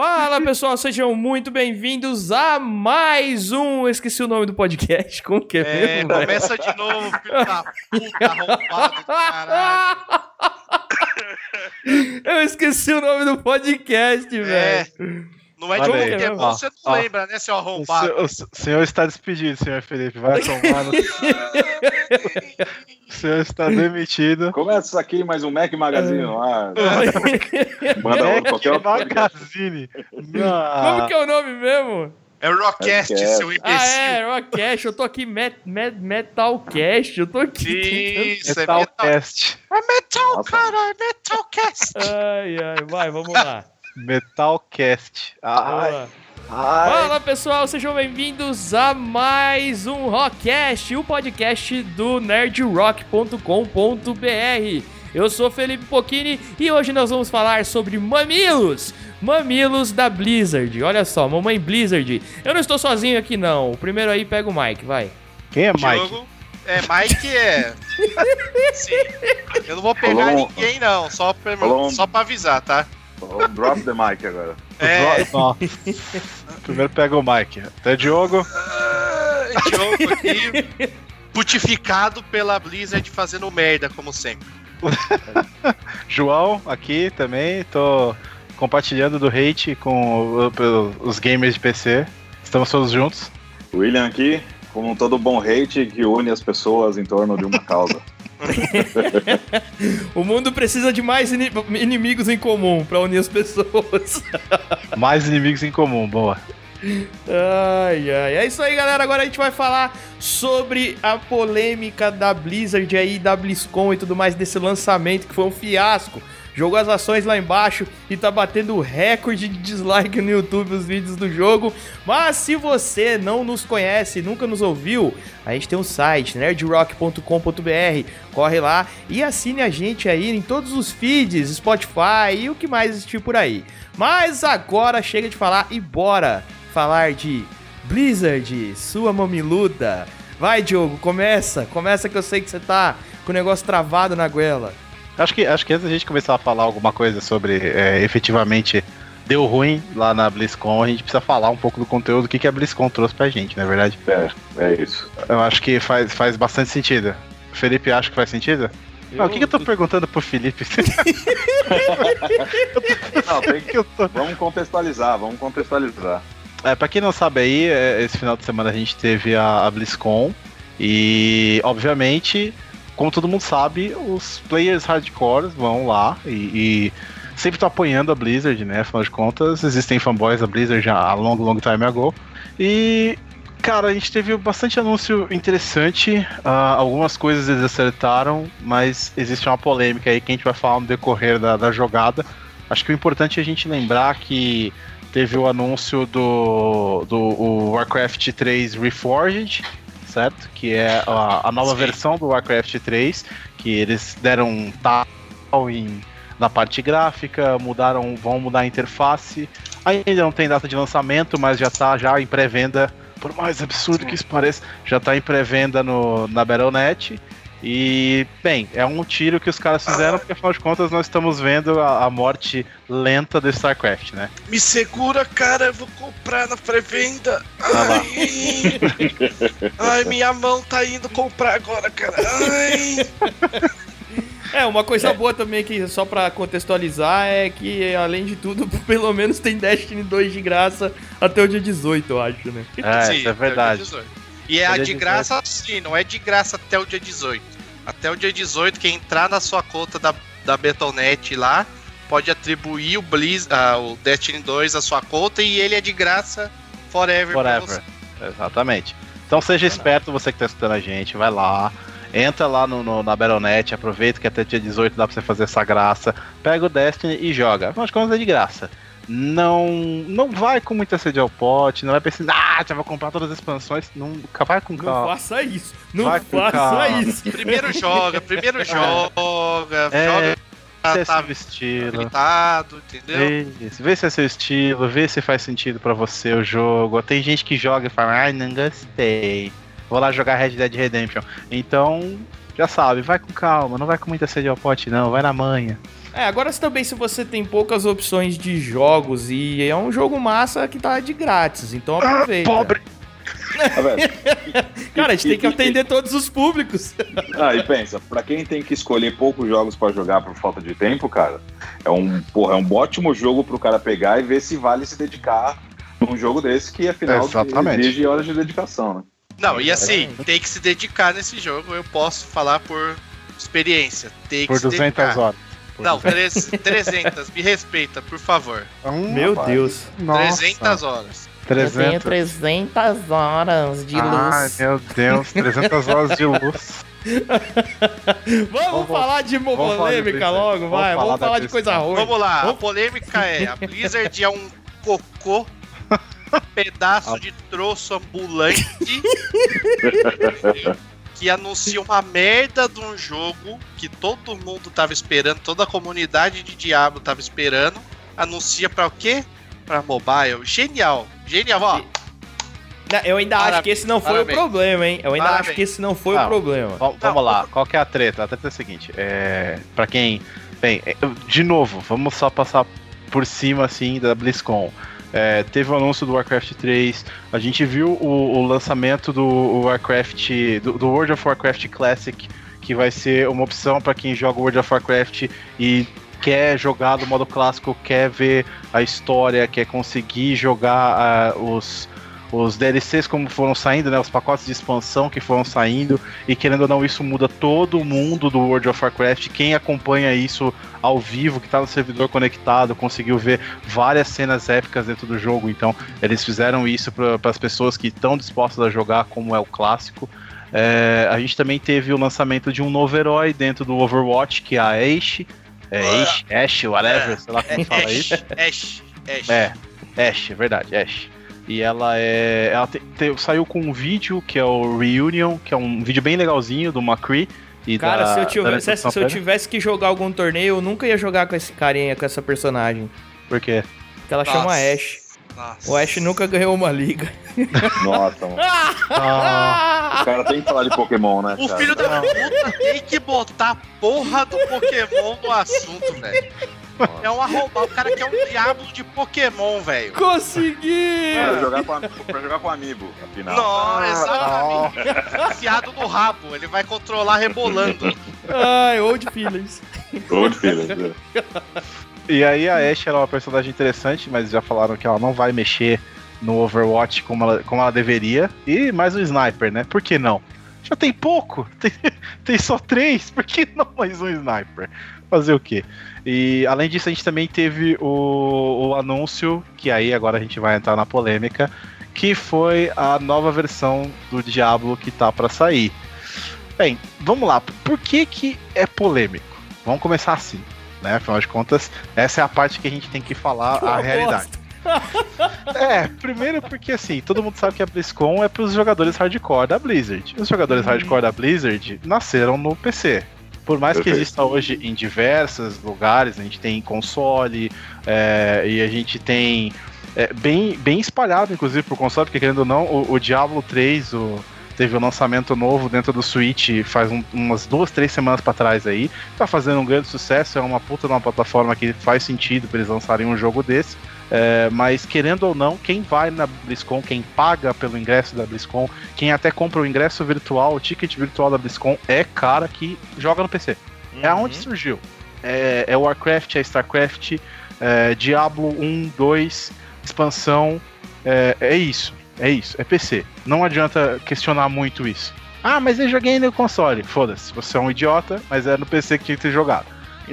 Fala pessoal, sejam muito bem-vindos a mais um. Esqueci o nome do podcast. Como que é, É, mesmo? velho? começa de novo, filho da puta, arrombado do caralho. Eu esqueci o nome do podcast, É, velho. não é de Olha é Ó, você não ó. lembra, né, seu arrombado? senhor, o s- o senhor está despedido, senhor Felipe. Vai tomar no... O senhor está demitido. Começa aqui mais um Mac Magazine lá. Manda Mac qualquer outro. Magazine. Como que é o nome mesmo? É o Rockcast, Rockcast. seu Ah, imbecil. é, Rockcast. Eu tô aqui, met, met, Metalcast. Eu tô aqui. Isso, é metal. Metalcast. É metal, Nossa. cara, é metalcast. Ai, ai, vai, vamos lá. Metalcast. Ai, Boa. Ai. Fala pessoal, sejam bem-vindos a mais um Rockcast, o podcast do nerdrock.com.br. Eu sou Felipe Pochini e hoje nós vamos falar sobre mamilos. Mamilos da Blizzard. Olha só, mamãe Blizzard. Eu não estou sozinho aqui não. O primeiro aí pega o Mike, vai. Quem é Mike? Diogo. É, Mike é. Sim. Eu não vou pegar ninguém, não. Só pra, só pra avisar, tá? Drop the mic agora. É. Nossa. Primeiro pega o Mike. Até Diogo. Ah, Diogo aqui. Putificado pela Blizzard fazendo merda, como sempre. João aqui também. Tô compartilhando do hate com o- os gamers de PC. Estamos todos juntos. William aqui, como todo bom hate que une as pessoas em torno de uma causa. O mundo precisa de mais ini- inimigos em comum pra unir as pessoas. Mais inimigos em comum, boa. Ai, ai. É isso aí, galera. Agora a gente vai falar sobre a polêmica da Blizzard aí, da BlizzCon e tudo mais desse lançamento que foi um fiasco. Jogou as ações lá embaixo e tá batendo recorde de dislike no YouTube os vídeos do jogo. Mas se você não nos conhece, nunca nos ouviu, a gente tem um site, nerdrock.com.br. Corre lá e assine a gente aí em todos os feeds, Spotify e o que mais existir por aí. Mas agora chega de falar e bora falar de Blizzard, sua mamiluda. Vai, Diogo, começa. Começa que eu sei que você tá com o negócio travado na goela. Acho que, acho que antes da gente começar a falar alguma coisa sobre é, efetivamente deu ruim lá na BlizzCon, a gente precisa falar um pouco do conteúdo, o que, que a BlizzCon trouxe pra gente, não é verdade? É, é isso. Eu acho que faz, faz bastante sentido. Felipe acha que faz sentido? Não, o que, que eu tô perguntando pro Felipe? Não, tem que... eu tô... Vamos contextualizar, vamos contextualizar. É, pra quem não sabe aí, é, esse final de semana a gente teve a, a BlizzCon e, obviamente, como todo mundo sabe, os players hardcore vão lá e, e sempre estão apoiando a Blizzard, né? Afinal de contas, existem fanboys da Blizzard já há long, long time ago. E, cara, a gente teve bastante anúncio interessante, ah, algumas coisas eles acertaram, mas existe uma polêmica aí que a gente vai falar no decorrer da, da jogada. Acho que o importante é a gente lembrar que teve o anúncio do, do Warcraft 3 Reforged, certo? Que é a, a nova Sim. versão do Warcraft 3, que eles deram um tal em, na parte gráfica, mudaram, vão mudar a interface. Ainda não tem data de lançamento, mas já tá já em pré-venda, por mais absurdo que isso pareça, já tá em pré-venda no, na Battle.net. E, bem, é um tiro que os caras fizeram, porque afinal de contas nós estamos vendo a, a morte lenta do StarCraft, né? Me segura, cara, eu vou comprar na pré-venda. lá. Ai, ai, minha mão tá indo comprar agora, cara. Ai. É, uma coisa boa também que só pra contextualizar é que, além de tudo, pelo menos tem Destiny 2 de graça até o dia 18, eu acho, né? É, Sim, isso é verdade. 18. E é a de 18. graça, sim, não é de graça até o dia 18. Até o dia 18, quem entrar na sua conta da, da Battle.net lá, pode atribuir o, Blizz, ah, o Destiny 2 à sua conta e ele é de graça forever. Forever. Exatamente. Então seja esperto, você que tá escutando a gente, vai lá, entra lá no, no- na Battle.net, aproveita que até dia 18 dá pra você fazer essa graça, pega o Destiny e joga. Afinal de contas é de graça. Não, não vai com muita sede ao pote, não vai pensando, ah, já vou comprar todas as expansões. Não, vai com Não calma. faça isso! Não Vai faça calma. isso! Primeiro joga, primeiro joga, É, joga Se é tá seu estilo. habilitado, entendeu? Isso, vê se é seu estilo, vê se faz sentido pra você o jogo. Tem gente que joga e fala, ai, não gostei. Vou lá jogar Red Dead Redemption. Então, já sabe, vai com calma, não vai com muita sede ao pote, não, vai na manha. É, agora também se você tem poucas opções de jogos e é um jogo massa que tá de grátis, então aproveita. Pobre. Tá? Cara, a gente tem que atender todos os públicos. Ah, e pensa, pra quem tem que escolher poucos jogos pra jogar por falta de tempo, cara, é um, porra, é um ótimo jogo pro cara pegar e ver se vale se dedicar num jogo desse que afinal Exatamente. exige horas de dedicação, né? Não, e assim, tem que se dedicar nesse jogo, eu posso falar por experiência. Tem que Por se 200 dedicar. horas. Não, 200. três- 300, me respeita, por favor. Hum, Meu rapaz. Deus. Nossa. 300 horas. 300. 300 horas de Ai, meu Deus, 300 horas de luz. Vamos, Vamos- falar de vamos falar de polêmica logo, Vamos vai. falar Vamos falar de coisa ruim. Vamos lá, a polêmica é: a Blizzard é um cocô, pedaço de troço ambulante que anuncia uma merda de um jogo que todo mundo tava esperando, toda a comunidade de Diablo tava esperando. Anuncia pra o quê? Pra mobile. Genial, genial, ó. Não, Eu ainda acho Parabéns, que esse não foi parabéns. o problema, hein? Eu ainda Parabéns. acho que esse não foi Não. o problema. Vam- Vamos lá, qual que é a treta? A treta é a seguinte, é, pra quem... Bem, é, de novo, vamos só passar por cima, assim, da BlizzCon. É, teve o anúncio do Warcraft 3, a gente viu o, o lançamento do Warcraft, do, do World of Warcraft Classic, que vai ser uma opção pra quem joga World of Warcraft e quer jogar do modo clássico, quer ver a história, quer conseguir jogar ah, os, os DLCs como foram saindo, né, os pacotes de expansão que foram saindo, e querendo ou não, isso muda todo o mundo do World of Warcraft. Quem acompanha isso ao vivo, que tá no servidor conectado, conseguiu ver várias cenas épicas dentro do jogo. Então, eles fizeram isso para as pessoas que estão dispostas a jogar, como é o clássico. É, a gente também teve o lançamento de um novo herói dentro do Overwatch, que é a Ashe. É Ashe, Ashe, whatever, sei lá como fala isso. Ash, Ash, Ash. É, Ash, é verdade, Ash. E ela é. Ela te- te- saiu com um vídeo que é o Reunion, que é um vídeo bem legalzinho do McCree. E Cara, da, se, eu da tivesse, introdução se eu pra ele. tivesse que jogar algum torneio, eu nunca ia jogar com esse carinha, com essa personagem. Por quê? Porque ela Nossa. chama Ash. Nossa. O Ash nunca ganhou uma liga. Nossa, mano. Ah, O cara tem que falar de Pokémon, né? O cara? filho da puta tem que botar a porra do Pokémon no assunto, velho. É um arrombado. O cara quer um diabo de Pokémon, velho. Consegui! Pra jogar com, pra jogar com amigo, afinal. Não, exatamente. Enfiado no rabo. Ele vai controlar rebolando. Ai, old feelings. Todo filho. E aí a Ashe era uma personagem interessante, mas já falaram que ela não vai mexer no Overwatch como ela, como ela deveria. E mais um sniper, né? Por que não? Já tem pouco, tem, tem só três, por que não mais um sniper? Fazer o quê? E além disso, a gente também teve o, o anúncio, que aí agora a gente vai entrar na polêmica, que foi a nova versão do Diablo que tá pra sair. Bem, vamos lá, por que que é polêmico? Vamos começar assim, né? Afinal de contas, essa é a parte que a gente tem que falar a realidade. É, primeiro porque assim, todo mundo sabe que a BlizzCon é pros jogadores hardcore da Blizzard. Os jogadores hardcore da Blizzard nasceram no PC. Por mais que Perfeito. exista hoje em diversos lugares, a gente tem console é, e a gente tem é, bem, bem espalhado, inclusive, por console, porque querendo ou não, o, o Diablo 3 o, teve um lançamento novo dentro do Switch faz um- umas duas, três semanas pra trás aí. Tá fazendo um grande sucesso, é uma puta de uma plataforma que faz sentido pra eles lançarem um jogo desse. É, mas querendo ou não, quem vai na BlizzCon, quem paga pelo ingresso da BlizzCon, quem até compra o ingresso virtual, o ticket virtual da BlizzCon, é cara que joga no PC. É Uhum. aonde surgiu. É, é Warcraft, é Starcraft, é Diablo 1, 2, expansão. É, é isso. É isso. É PC. Não adianta questionar muito isso. Ah, mas eu joguei no console. Foda-se, você é um idiota, mas é no PC que tinha que ter jogado.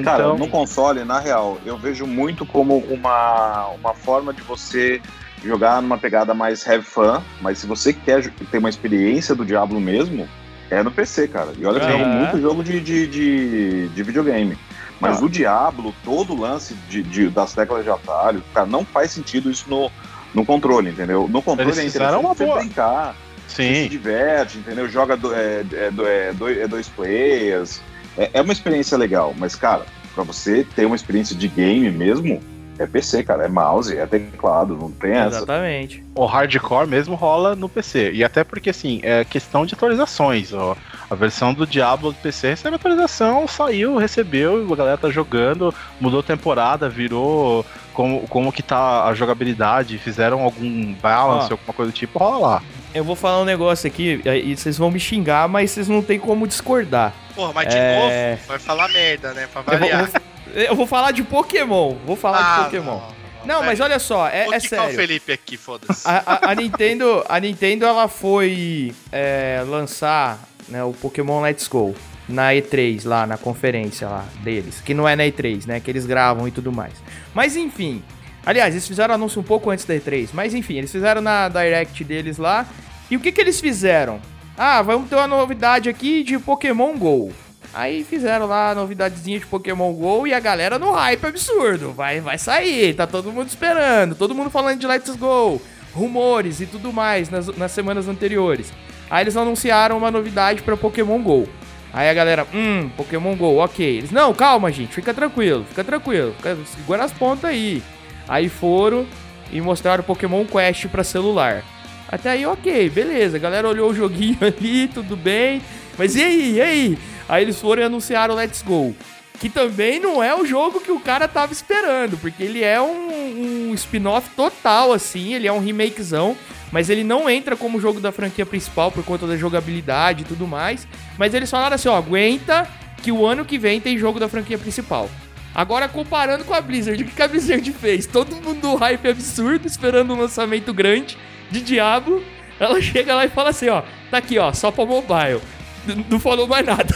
Cara, Então, no console, na real, eu vejo muito como uma, uma forma de você jogar numa pegada mais have fun, mas se você quer ter uma experiência do Diablo mesmo, é no PC, cara. E olha que eu jogo Aham. muito jogo de, de, de, de videogame. Mas Ah. o Diablo, todo o lance de, de- das teclas de atalho, cara, não faz sentido isso no, no controle, entendeu? No controle Eles é interessante uma você boa. brincar, você se sim. diverte, entendeu? Joga do, é, é, do- é, dois, é dois players. É, é uma experiência legal, mas, cara, pra você ter uma experiência de game mesmo, É PC, cara, é mouse, é teclado, não tem essa. Exatamente. O hardcore mesmo rola no PC. E até porque, assim, é questão de atualizações. Ó. A versão do Diablo do PC recebe atualização, saiu, recebeu, a galera tá jogando, mudou temporada, virou como, como que tá a jogabilidade, fizeram algum balance, Ó. alguma coisa do tipo, rola lá. Eu vou falar um negócio aqui, e vocês vão me xingar, mas vocês não tem como discordar. Porra, mas de É. novo, vai falar merda, né? Pra Eu vou, variar. vou- eu vou falar de Pokémon. Vou falar Ah, de Pokémon. Não, Pera mas olha só, é, Vou é quicar o sério. Felipe aqui, foda-se. A, a- a Nintendo, a Nintendo ela foi é, lançar né, o Pokémon Let's Go na E3 lá na conferência lá deles, que não é na E3, né, que eles gravam e tudo mais. Mas enfim, aliás, eles fizeram anúncio um pouco antes da E3, mas enfim, eles fizeram na Direct deles lá. E o que que eles fizeram? Ah, vamos ter uma novidade aqui de Pokémon Go. Aí fizeram lá a novidadezinha de Pokémon GO e a galera no hype absurdo. Vai, vai sair, tá todo mundo esperando, todo mundo falando de Let's Go, rumores e tudo mais nas, nas semanas anteriores. Aí eles anunciaram uma novidade pra Pokémon GO. Aí a galera, hum, Pokémon GO, ok. Eles, não, calma, gente, fica tranquilo, fica tranquilo, segura as pontas aí. Aí foram e mostraram Pokémon Quest pra celular. Até aí, ok, beleza. A galera olhou o joguinho ali, tudo bem. Mas e aí, e aí? Aí eles foram e anunciaram Let's Go. Que também não é o jogo que o cara tava esperando, porque ele é um, um spin-off total, assim, ele é um remakezão, mas ele não entra como jogo da franquia principal por conta da jogabilidade e tudo mais. Mas eles falaram assim, ó, aguenta que o ano que vem tem jogo da franquia principal. Agora, comparando com a Blizzard, o que a Blizzard fez? Todo mundo hype absurdo, esperando um lançamento grande de Diablo. Ela chega lá e fala assim, ó, tá aqui, ó, só pra mobile. N- Não falou mais nada.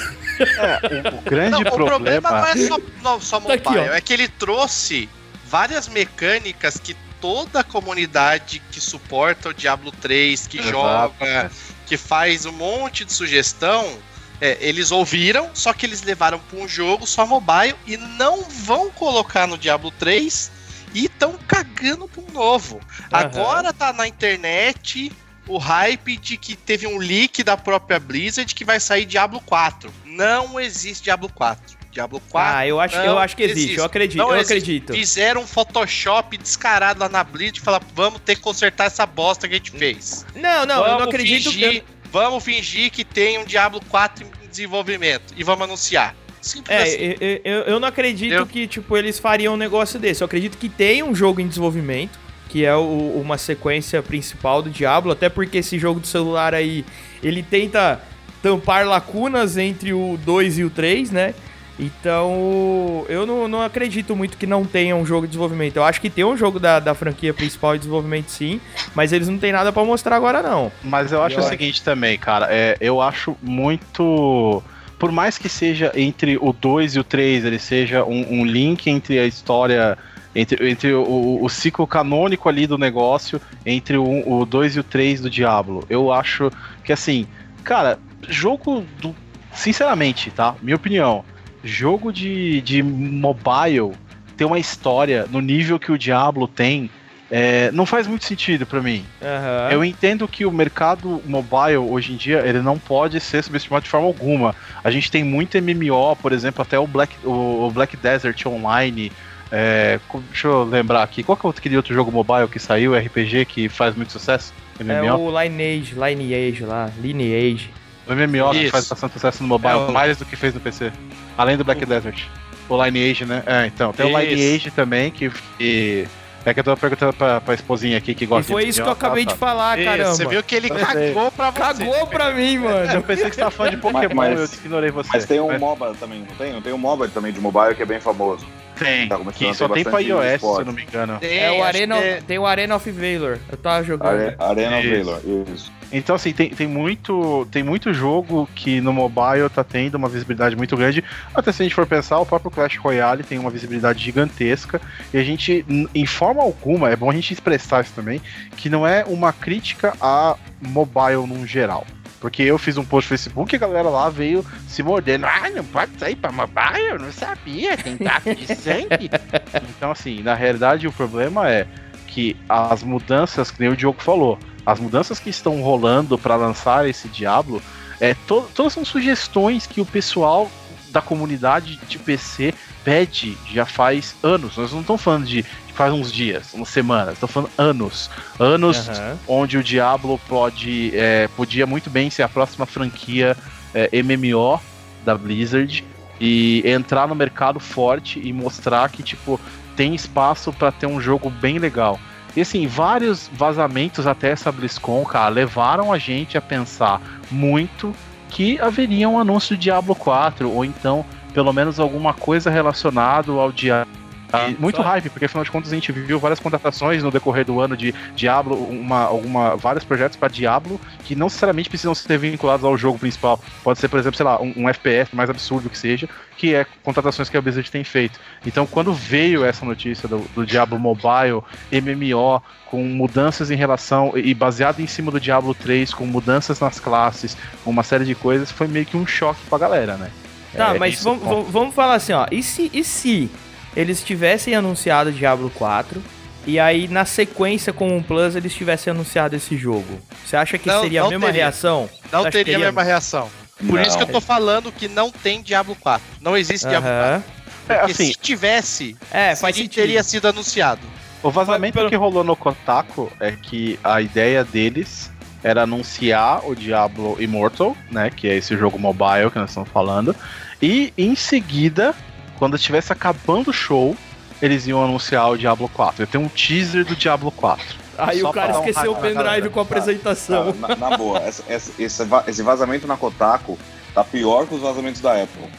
O grande Não, o problema não problema. é só, não, só Tá mobile, aqui, ó. é que ele trouxe várias mecânicas que toda a comunidade que suporta o Diablo 3, que Exato. joga, que faz um monte de sugestão, é, eles ouviram, só que eles levaram para um jogo só mobile e não vão colocar no Diablo 3 e estão cagando para um novo. Aham. Agora tá na internet o hype de que teve um leak da própria Blizzard que vai sair Diablo 4. Não existe Diablo 4. Diablo 4 Ah, eu acho, eu acho que existe, existe. eu acredito, Não eu existe. acredito. fizeram um Photoshop descarado lá na Blizzard e falaram: vamos ter que consertar essa bosta que a gente fez. Não, não, eu vamos não acredito fingir, que. Vamos fingir que tem um Diablo 4 em desenvolvimento e vamos anunciar. Simples É, assim. eu, eu- não acredito Eu- que, tipo, eles fariam um negócio desse. Eu acredito que tem um jogo em desenvolvimento, que é o- uma sequência principal do Diablo, até porque esse jogo do celular aí, ele tenta tampar lacunas entre o 2 e o 3, né? Então, eu não, não acredito muito que não tenha um jogo de desenvolvimento. Eu acho que tem um jogo da, da franquia principal de desenvolvimento sim, mas eles não têm nada pra mostrar agora não. Mas eu acho Eu o acho. seguinte também, cara. É, eu acho muito. Por mais que seja entre o 2 e o 3, ele seja um, um link entre a história. Entre, entre o, o ciclo canônico ali do negócio, entre o 2 e o 3 do Diablo. Eu acho que assim, cara, jogo do. Sinceramente, tá? Minha opinião. Jogo de, de mobile ter uma história no nível que o Diablo tem. é, não faz muito sentido pra mim. Aham. Eu entendo que o mercado mobile hoje em dia ele não pode ser subestimado de forma alguma. A gente tem muito MMO, por exemplo, até o Black, o, Black Desert Online. é, deixa eu lembrar aqui, qual que é aquele outro jogo mobile que saiu, RPG, que faz muito sucesso? É MMO? o Lineage, Lineage lá, Lineage. O MMO que faz bastante sucesso no mobile, É o- mais do que fez no PC. Além do Black Desert. O Lineage, né? É, então. Tem o Isso. Lineage também, que. que é que eu tô perguntando pra, pra esposinha aqui que E gosta foi de isso que eu acabei tá. de falar, Isso, caramba. Você viu que ele cagou pra você. Cagou pra mim, É, mano. eu pensei que você tava falando de Pokémon, Mas- eu ignorei você. Mas tem um Mas MOBA também, não tem? Não tem um MOBA também de mobile que é bem famoso. tem, tá que só tem pra iOS, se esporte. eu não me engano. Tem, É o Arena, que tem o Arena of Valor. Eu tava jogando. Are- Arena of. Valor, isso. Então, assim, tem, tem, muito, tem muito jogo que no mobile tá tendo uma visibilidade muito grande. Até se a gente for pensar, o próprio Clash Royale tem uma visibilidade gigantesca. E a gente, em forma alguma, é bom a gente expressar isso também, que não é uma crítica a mobile num geral. Porque eu fiz um post no Facebook e a galera lá veio se mordendo. Ah, não pode sair pra mobile? Eu não sabia, tem tráfico de sangue. então, assim, na realidade o problema é que as mudanças, que nem o Diogo falou, as mudanças que estão rolando para lançar esse Diablo, é, to- todas são sugestões que o pessoal da comunidade de PC pede já faz anos. Nós não estamos falando de faz uns dias, umas semanas, estou falando anos. Anos uhum. onde o Diablo pode, é, podia muito bem ser a próxima franquia é, MMO da Blizzard e entrar no mercado forte e mostrar que, tipo, tem espaço para ter um jogo bem legal. E assim, vários vazamentos até essa BlizzCon, cara, levaram a gente a pensar muito que haveria um anúncio do Diablo 4, ou então, pelo menos alguma coisa relacionada ao Diablo Tá? muito hype, porque afinal de contas a gente viu várias contratações no decorrer do ano de Diablo, uma, alguma, vários projetos para Diablo que não necessariamente precisam ser vinculados ao jogo principal. Pode ser, por exemplo, sei lá, um, um FPS mais absurdo que seja, que é contratações que a Blizzard tem feito. Então, quando veio essa notícia do, do Diablo Mobile, MMO, com mudanças em relação e baseado em cima do Diablo 3, com mudanças nas classes, uma série de coisas, foi meio que um choque pra galera, né? Tá, é, mas vamos, vamos falar assim, ó. E se, e se eles tivessem anunciado Diablo 4 e aí na sequência com o Plus eles tivessem anunciado esse jogo. Você acha que não, seria não a mesma teria. reação? Não teria, teria, a mesma reação. Por não. isso que eu tô falando que não tem Diablo 4. Não existe uh -huh. Diablo 4. Porque é, assim, se tivesse, é, faz teria sido anunciado. O vazamento pelo... que rolou no Kotaku é que a ideia deles era anunciar o Diablo Immortal, né, que é esse jogo mobile que nós estamos falando, e em seguida quando estivesse acabando o show, eles iam anunciar o Diablo 4. Eu tenho um teaser do Diablo 4. Aí Só o cara esqueceu um o pendrive com a apresentação. na, na, boa, essa, essa, esse vazamento na Kotaku tá pior que os vazamentos da Apple.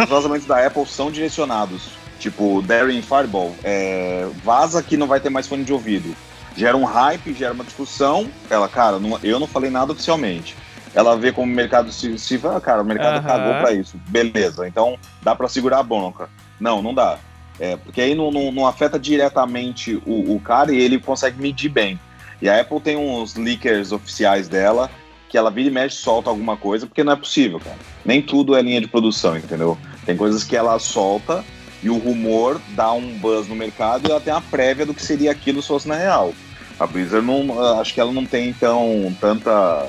Os vazamentos da Apple são direcionados. Tipo, Daring Fireball, é, vaza que não vai ter mais fone de ouvido. Gera um hype, gera uma discussão. Ela, cara, não, eu não falei nada oficialmente ela vê como o mercado se, se ah, cara, o mercado uhum. cagou para isso. Beleza, então dá para segurar a bronca. Não, não dá. É, porque aí não, não, não afeta diretamente o, o, cara e ele consegue medir bem. E a Apple tem uns leakers oficiais dela que ela vira e mexe solta alguma coisa, porque não é possível, cara. Nem tudo é linha de produção, entendeu? Tem coisas que ela solta e o rumor dá um buzz no mercado e ela tem a prévia do que seria aquilo se fosse na real. A Blizzard não, acho que ela não tem então tanta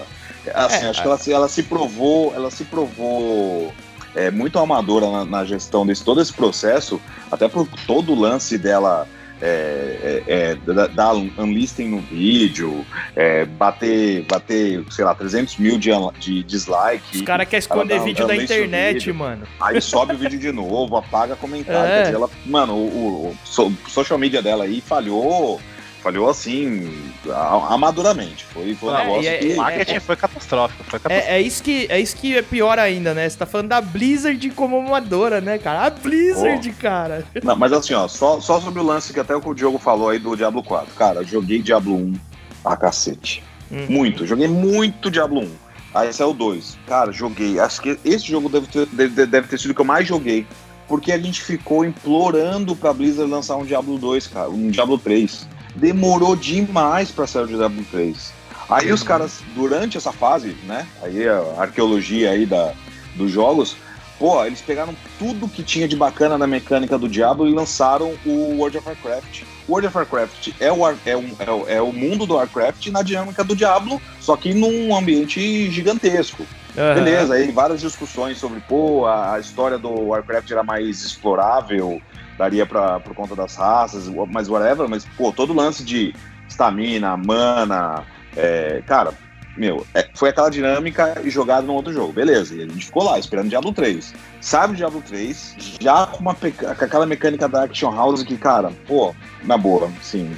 Assim, é, acho que ela, ela se provou, ela se provou é, muito amadora na, na, gestão desse todo esse processo, até por todo o lance dela é, é, é dar unlisting no vídeo, é, bater, bater, sei lá, 300 mil de, de dislike. Os caras querem esconder vídeo da internet, vídeo, mano. Aí sobe o vídeo de novo, apaga comentário. É. Dizer, ela, mano, o, o, o social media dela aí falhou falhou assim, amaduramente. Foi, foi um é, negócio é, que. O marketing é, foi catastrófico. Foi catastrófico. É, é, isso que, é isso que é pior ainda, né? Você tá falando da Blizzard como amadora, né, cara? A Blizzard, oh. cara. Não, mas assim, ó, só, só sobre o lance que até o Diogo falou aí do Diablo 4. Cara, joguei Diablo 1 a cacete. Hum. Muito, joguei muito Diablo 1. Aí saiu o 2. Cara, joguei. Acho que esse jogo deve ter, deve, deve ter sido o que eu mais joguei. Porque a gente ficou implorando pra Blizzard lançar um Diablo 2, cara, um Diablo 3 demorou demais para sair o Diablo 3. Aí os caras, durante essa fase, né? Aí a arqueologia aí da, dos jogos, pô, eles pegaram tudo que tinha de bacana na mecânica do Diablo e lançaram o World of Warcraft. O World of Warcraft é o, é, um, é, o, é o mundo do Warcraft na dinâmica do Diablo, só que num ambiente gigantesco. Uhum. Beleza, aí várias discussões sobre, pô, a, a história do Warcraft era mais explorável, daria pra, por conta das raças, mas whatever, mas, pô, todo lance de estamina, mana, é, cara, meu, é, foi aquela dinâmica e jogado no outro jogo, beleza, e a gente ficou lá esperando Diablo 3. Sabe o Diablo 3, já com, uma, com aquela mecânica da Action House que, cara, pô, na boa, assim,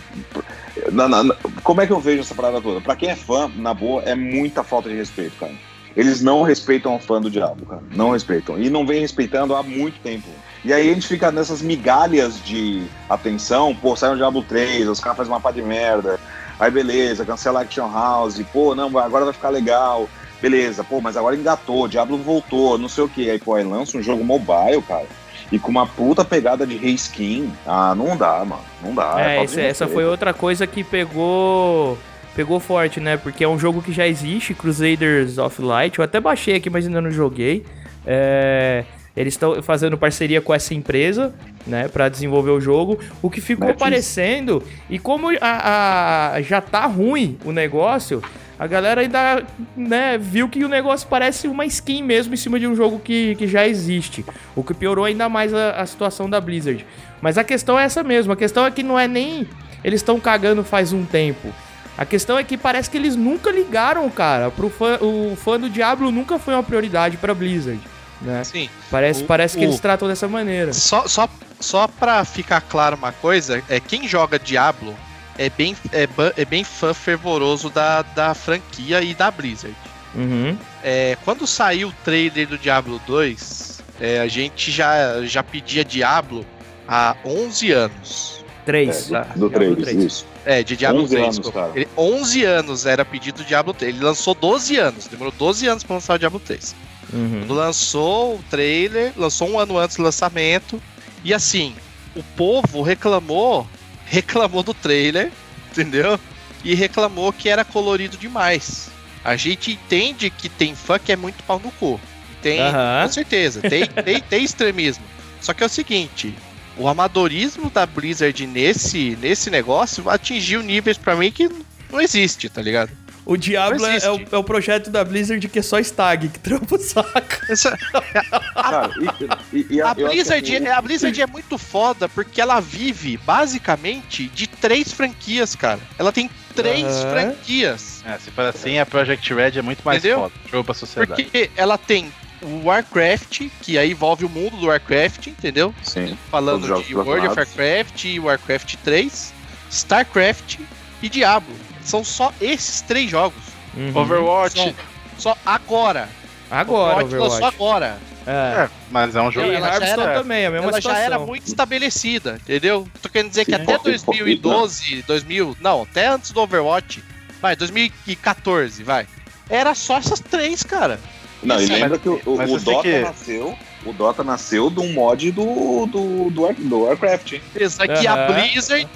na, na, como é que eu vejo essa parada toda? Pra quem é fã, na boa, é muita falta de respeito, cara. Eles não respeitam o fã do Diablo, cara. Não respeitam. E não vem respeitando há muito tempo. E aí a gente fica nessas migalhas de atenção, pô, sai um Diablo 3, os caras fazem uma pá de merda. Aí beleza, cancela Action House, pô, não, agora vai ficar legal. Beleza, pô, mas agora engatou, Diablo voltou, não sei o que. Aí, pô, aí lança um jogo mobile, cara. E com uma puta pegada de reskin. Ah, não dá, mano. Não dá. É, é essa, essa foi outra coisa que pegou pegou forte, né? Porque é um jogo que já existe, Crusaders of Light. Eu até baixei aqui, mas ainda não joguei. É, eles estão fazendo parceria com essa empresa, né, para desenvolver o jogo. O que ficou parecendo, e como a, a, já tá ruim o negócio, a galera ainda né, viu que o negócio parece uma skin mesmo em cima de um jogo que, que já existe. O que piorou ainda mais a, a situação da Blizzard. Mas a questão é essa mesmo. A questão é que não é nem eles estão cagando faz um tempo. A questão é que parece que eles nunca ligaram, cara. Pro fã, o fã do Diablo nunca foi uma prioridade pra Blizzard. Né? Sim. Parece, O- parece que o- eles tratam dessa maneira. Só, só, só pra ficar claro uma coisa, é quem joga Diablo é bem, é, é bem fã fervoroso da, da franquia e da Blizzard. Uhum. É, quando saiu o trailer do Diablo 2, é, a gente já, já pedia Diablo há 11 anos. 3. É, do, do 3, isso. É, de Diablo 11 3. anos, cara. Ele, 11 anos era pedido Diablo 3. Ele lançou 12 anos, demorou 12 anos pra lançar o Diablo 3. Uhum. Lançou o trailer, lançou um ano antes do lançamento. E assim, o povo reclamou, reclamou do trailer, entendeu? E reclamou que era colorido demais. A gente entende que tem fã que é muito pau no cu. Tem, Aham. com certeza, tem, tem, tem extremismo. Só que é o seguinte, o amadorismo da Blizzard nesse, nesse negócio atingiu níveis pra mim que não existe, tá ligado? O Diablo é, é o, é o projeto da Blizzard que é só stag, que trampa o saco. Essa- e, e- e A Blizzard, assim, a Blizzard é muito foda porque ela vive basicamente de três franquias, cara. Ela tem três Aham. franquias. É, se for assim, a Project Red é muito mais Entendeu? foda. Jogo pra sociedade. Porque ela tem o Warcraft, que aí envolve o mundo do Warcraft, entendeu? Sim. Falando de World of. Warcraft e Warcraft 3, StarCraft e Diablo. São só esses três jogos. Uhum. Overwatch. Só, só agora. Agora, Overwatch Overwatch. agora. É. É, mas é um jogo. E ela já Hearthstone era- também, a mesma ela situação. já era muito estabelecida, entendeu? Tô querendo dizer que Sim, até pouco- 2012, 2000, não, até antes do Overwatch, vai, 2014, vai. Era só essas três, cara. Não, e Sim, lembra que o, o- Dota que- nasceu. O Dota nasceu de um mod do, do, do, War- do Warcraft, hein? Pensa que a. Blizzard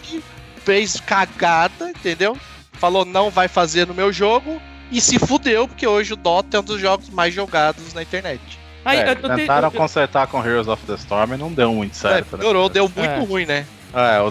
fez cagada, entendeu? Falou não vai fazer no meu jogo e se fudeu, porque hoje o Dota é um dos jogos mais jogados na internet. Aí, É, te- tentaram eu- consertar com Heroes of the Storm e não deu muito É, certo. né? piorou, deu muito É. ruim, né? É, o,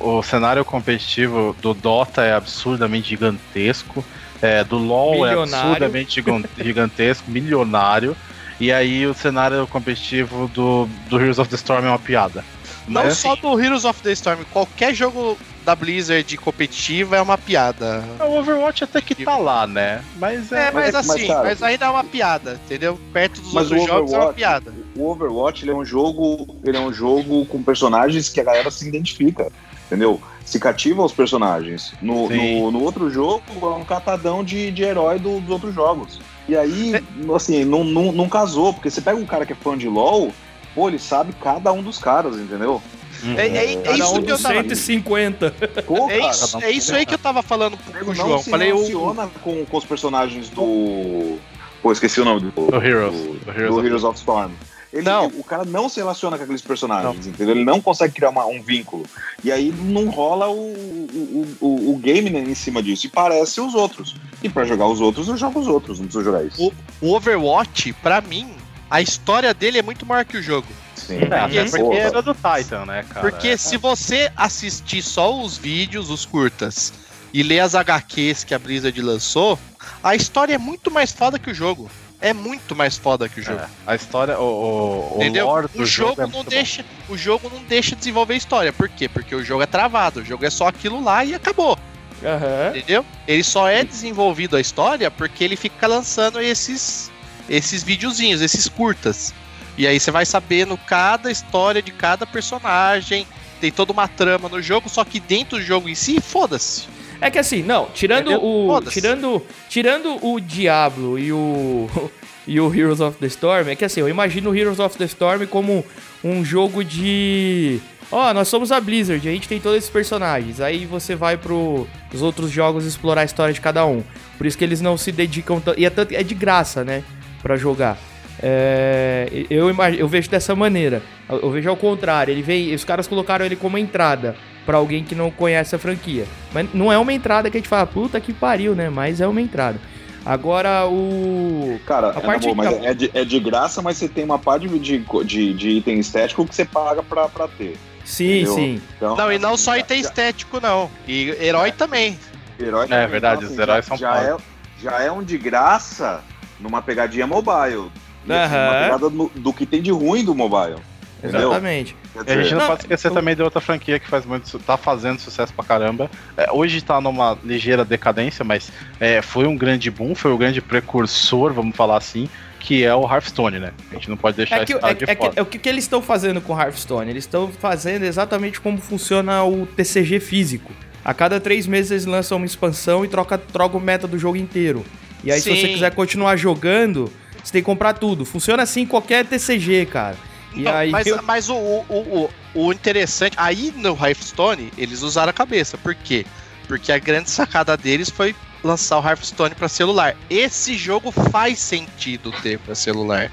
o, o cenário competitivo do Dota é absurdamente gigantesco. É, do LoL é Milionário. absurdamente gigan- gigantesco, milionário. E aí o cenário competitivo do, do Heroes of the Storm é uma piada. Não Mas, só do Heroes of the Storm, qualquer jogo da Blizzard competitivo é uma piada. O Overwatch até que tá lá, né? Mas é. É, mas mas, assim, cara, mas ainda é uma piada, entendeu? Perto dos Mas outros jogos é uma piada. O Overwatch ele é um jogo. Ele é um jogo com personagens que a galera se identifica. Entendeu? Se cativa os personagens. No, no, no outro jogo é um catadão de, de herói do- dos outros jogos. E aí, assim, não, não, não casou, porque você pega um cara que é fã de LOL, pô, ele sabe cada um dos caras, entendeu? Uhum. É, é- é Cada isso um que eu tava. 150. Pô, É cara, isso, é isso aí que eu tava falando pro, não João. se Falei, o, relaciona com, com os personagens do. Pô, esqueci o nome do. Do Heroes. Do, Do do Heroes of- Heroes of Storm. Ele, Não. O cara não se relaciona com aqueles personagens, entendeu? Ele não consegue criar uma- um vínculo. E aí não rola o, o, o, o game né, em cima disso. E parece os outros. E pra jogar os outros, eu jogo os outros, não preciso jogar isso. o Overwatch, pra mim, a história dele é muito maior que o jogo. Sim. É, até Sim. porque era do Titan, né, cara? Porque se você assistir só os vídeos, os curtas, e ler as HQs que a Blizzard lançou, a história é muito mais foda que o jogo. É muito mais foda que o jogo. É, a história, o, o, o lore do O jogo, é não muito bom. deixa, o jogo não deixa desenvolver história. Por quê? Porque o jogo é travado, o jogo é só aquilo lá e acabou, Aham. entendeu? Ele só é desenvolvido a história porque ele fica lançando esses esses videozinhos, esses curtas. E aí você vai sabendo cada história de cada personagem, tem toda uma trama no jogo, só que dentro do jogo em si, foda-se. É que assim, não, tirando Entendeu? o. Foda-se. Tirando, tirando o Diablo e o. e o Heroes of the Storm, é que assim, eu imagino o Heroes of the Storm como um jogo de. Ó, nós somos a Blizzard, a gente tem todos esses personagens. Aí você vai pro os outros jogos explorar a história de cada um. Por isso que eles não se dedicam tanto. E é, tanto, é de graça, né? Pra jogar. É, eu, imag- eu vejo dessa maneira. Eu, eu vejo ao contrário. Ele vem. Os caras colocaram ele como entrada pra alguém que não conhece a franquia. Mas não é uma entrada que a gente fala, puta que pariu, né? Mas é uma entrada. Agora o. Cara, A é, parte na boa, que mas é, de, é de graça, mas você tem uma parte de, de, de item estético que você paga pra, pra ter. Sim, Entendeu? sim. Então, Não, e não assim, só já- item já- estético, não. E herói também. Herói É verdade, os já- heróis são já foda. é, já é um de graça numa pegadinha mobile. E, assim, uma pegada no- do que tem de ruim do mobile. Entendeu? Exatamente. E a gente dizer, não, Não, pode esquecer eu- também de outra franquia que faz muito, tá fazendo sucesso pra caramba. É, hoje tá numa ligeira decadência, mas é, foi um grande boom, foi o grande precursor, vamos falar assim, que é o Hearthstone, né? A gente não pode deixar É que, esse é, cara de é que- fora. é o que, que eles estão fazendo com Hearthstone? Eles estão fazendo exatamente como funciona o TCG físico. A cada três meses eles lançam uma expansão e troca, troca o meta do jogo inteiro. E aí, se você Sim. quiser continuar jogando, você tem que comprar tudo. Funciona assim em qualquer TCG, cara. E Não, aí mas eu- mas o, o, o, o interessante, aí no Hearthstone, eles usaram a cabeça. Por quê? Porque a grande sacada deles foi lançar o Hearthstone pra celular. Esse jogo faz sentido ter pra celular.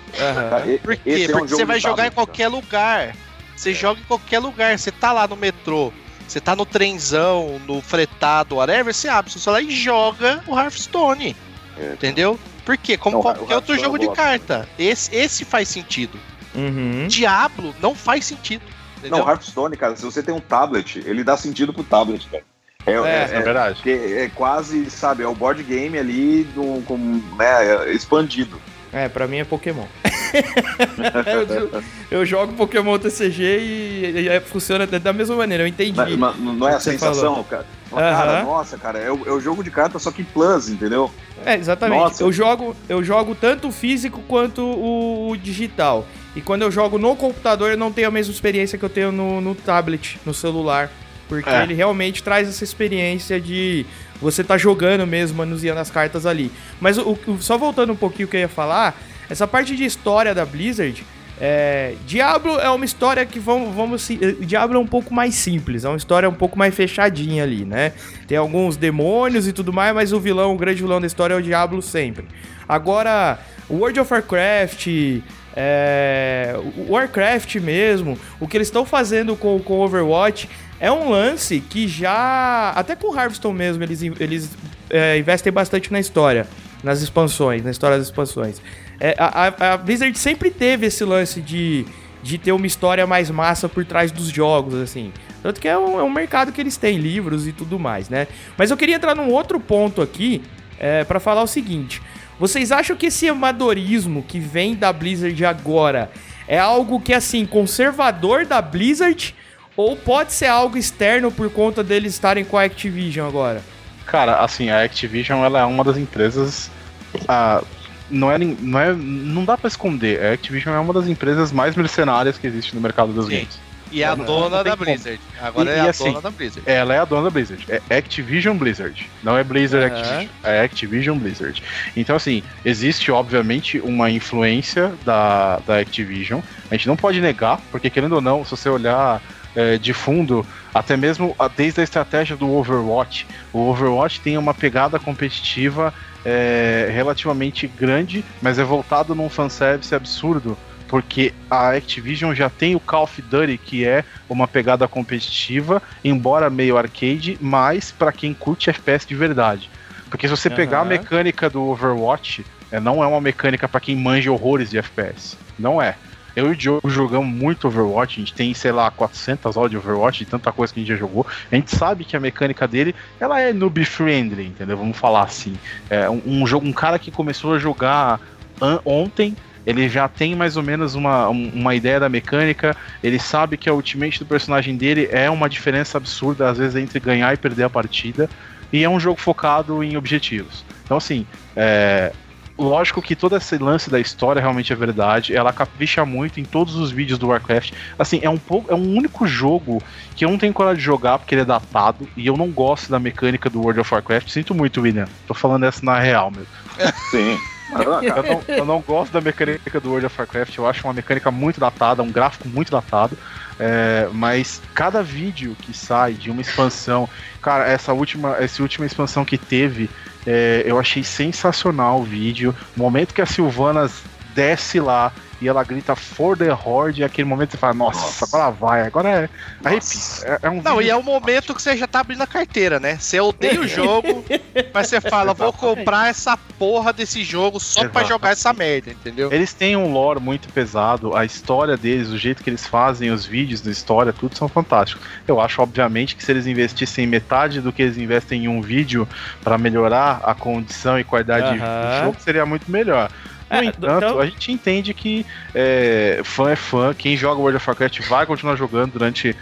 E- Por quê? esse é um Porque você vai jogar em tablet, qualquer lugar. Você joga em qualquer lugar. Você tá lá no metrô, você tá no trenzão, no fretado, whatever, você abre seu celular e joga o Hearthstone. É. Entendeu? Por quê? Como Não, o qualquer outro Hearthstone jogo de carta. Esse, esse faz sentido. Uhum. Diablo não faz sentido. Entendeu? Não, Hearthstone, cara, se você tem um tablet, ele dá sentido pro tablet, cara. É, É, é- É verdade. porque é quase, sabe, é o board game ali do, com, né, expandido. É, pra mim é Pokémon. eu, eu jogo Pokémon TCG e, e- e funciona da mesma maneira, eu entendi. Mas- mas não é a sensação, falou. cara? Fala, Cara, nossa, cara, é o, é o jogo de carta só que plus, entendeu? É, exatamente. Nossa. Eu jogo, eu jogo tanto o físico quanto o, o digital. E quando eu jogo no computador, eu não tenho a mesma experiência que eu tenho no, no tablet, no celular. Porque É. ele realmente traz essa experiência de você tá jogando mesmo, manuseando as cartas ali. Mas o, o- só voltando um pouquinho que eu ia falar, essa parte de história da Blizzard, é, Diablo é uma história que vamos, vamos eh, Diablo é um pouco mais simples, é uma história um pouco mais fechadinha ali, né? Tem alguns demônios e tudo mais, mas o vilão, o grande vilão da história é o Diablo sempre. Agora, World of Warcraft, é, Warcraft mesmo, o que eles estão fazendo com com Overwatch é um lance que já. Até com Hearthstone mesmo, eles, eles é, investem bastante na história, nas expansões, na história das expansões. É, a, a- a Blizzard sempre teve esse lance de, de ter uma história mais massa por trás dos jogos, assim. Tanto que é um, é um mercado que eles têm, livros e tudo mais, né? Mas eu queria entrar num outro ponto aqui é, para falar o seguinte. Vocês acham que esse amadorismo que vem da Blizzard agora é algo que, assim, conservador da Blizzard? Ou pode ser algo externo por conta deles estarem com a Activision agora? Cara, assim, a Activision ela é uma das empresas. ah, não, é, não é. Não dá pra esconder. A Activision é uma das empresas mais mercenárias que existe no mercado dos Sim. games. E a Não, dona não da como. Blizzard. Agora E- é e a assim, dona da Blizzard. Ela é a dona da Blizzard. É Activision Blizzard. Não é Blizzard Aham. Activision. É Activision Blizzard. Então, assim, existe, obviamente, uma influência da, da Activision. A gente não pode negar, porque querendo ou não, se você olhar é, de fundo, até mesmo a- desde a estratégia do Overwatch, o Overwatch tem uma pegada competitiva é, relativamente grande, mas é voltado num fanservice absurdo. Porque a Activision já tem o Call of Duty, que é uma pegada competitiva, embora meio arcade, mas pra quem curte FPS de verdade. Porque se você pegar a mecânica do Overwatch, é, não é uma mecânica pra quem manja horrores de FPS. Não é. Eu e o Diogo jogamos muito Overwatch, a gente tem, sei lá, 400 horas de Overwatch, de tanta coisa que a gente já jogou. A gente sabe que a mecânica dele, ela é noob friendly, entendeu? Vamos falar assim. É um, um jogo, um cara que começou a jogar ontem, ele já tem mais ou menos uma, um- uma ideia da mecânica, ele sabe que a ultimate do personagem dele é uma diferença absurda, às vezes, entre ganhar e perder a partida, e é um jogo focado em objetivos. Então, assim, é, lógico que todo esse lance da história realmente é verdade, ela capricha muito em todos os vídeos do Warcraft. Assim, é um pouco, é um único jogo que eu não tenho coragem de jogar porque ele é datado e eu não gosto da mecânica do World of Warcraft. Sinto muito, William. Tô falando essa na real, meu. Sim. Eu não, eu não gosto da mecânica do World of Warcraft, eu acho uma mecânica muito datada, um gráfico muito datado. é, mas cada vídeo que sai de uma expansão, cara, essa última, essa última expansão que teve, é, eu achei sensacional o vídeo. No momento que a Sylvanas desce lá e ela grita For the Horde, e aquele momento você fala, nossa, nossa. agora vai, agora é. Arrepia. É, é um Não, e é o momento que você já tá abrindo a carteira, né? Você odeia o jogo, mas você fala, vou comprar essa porra desse jogo só Exatamente. pra jogar essa merda, entendeu? Eles têm um lore muito pesado, a história deles, o jeito que eles fazem os vídeos da história, tudo são fantásticos. Eu acho, obviamente, que se eles investissem metade do que eles investem em um vídeo para melhorar a condição e qualidade uhum. do jogo, seria muito melhor. No é, entanto, então... a gente entende que é, fã é fã, quem joga World of Warcraft vai continuar jogando durante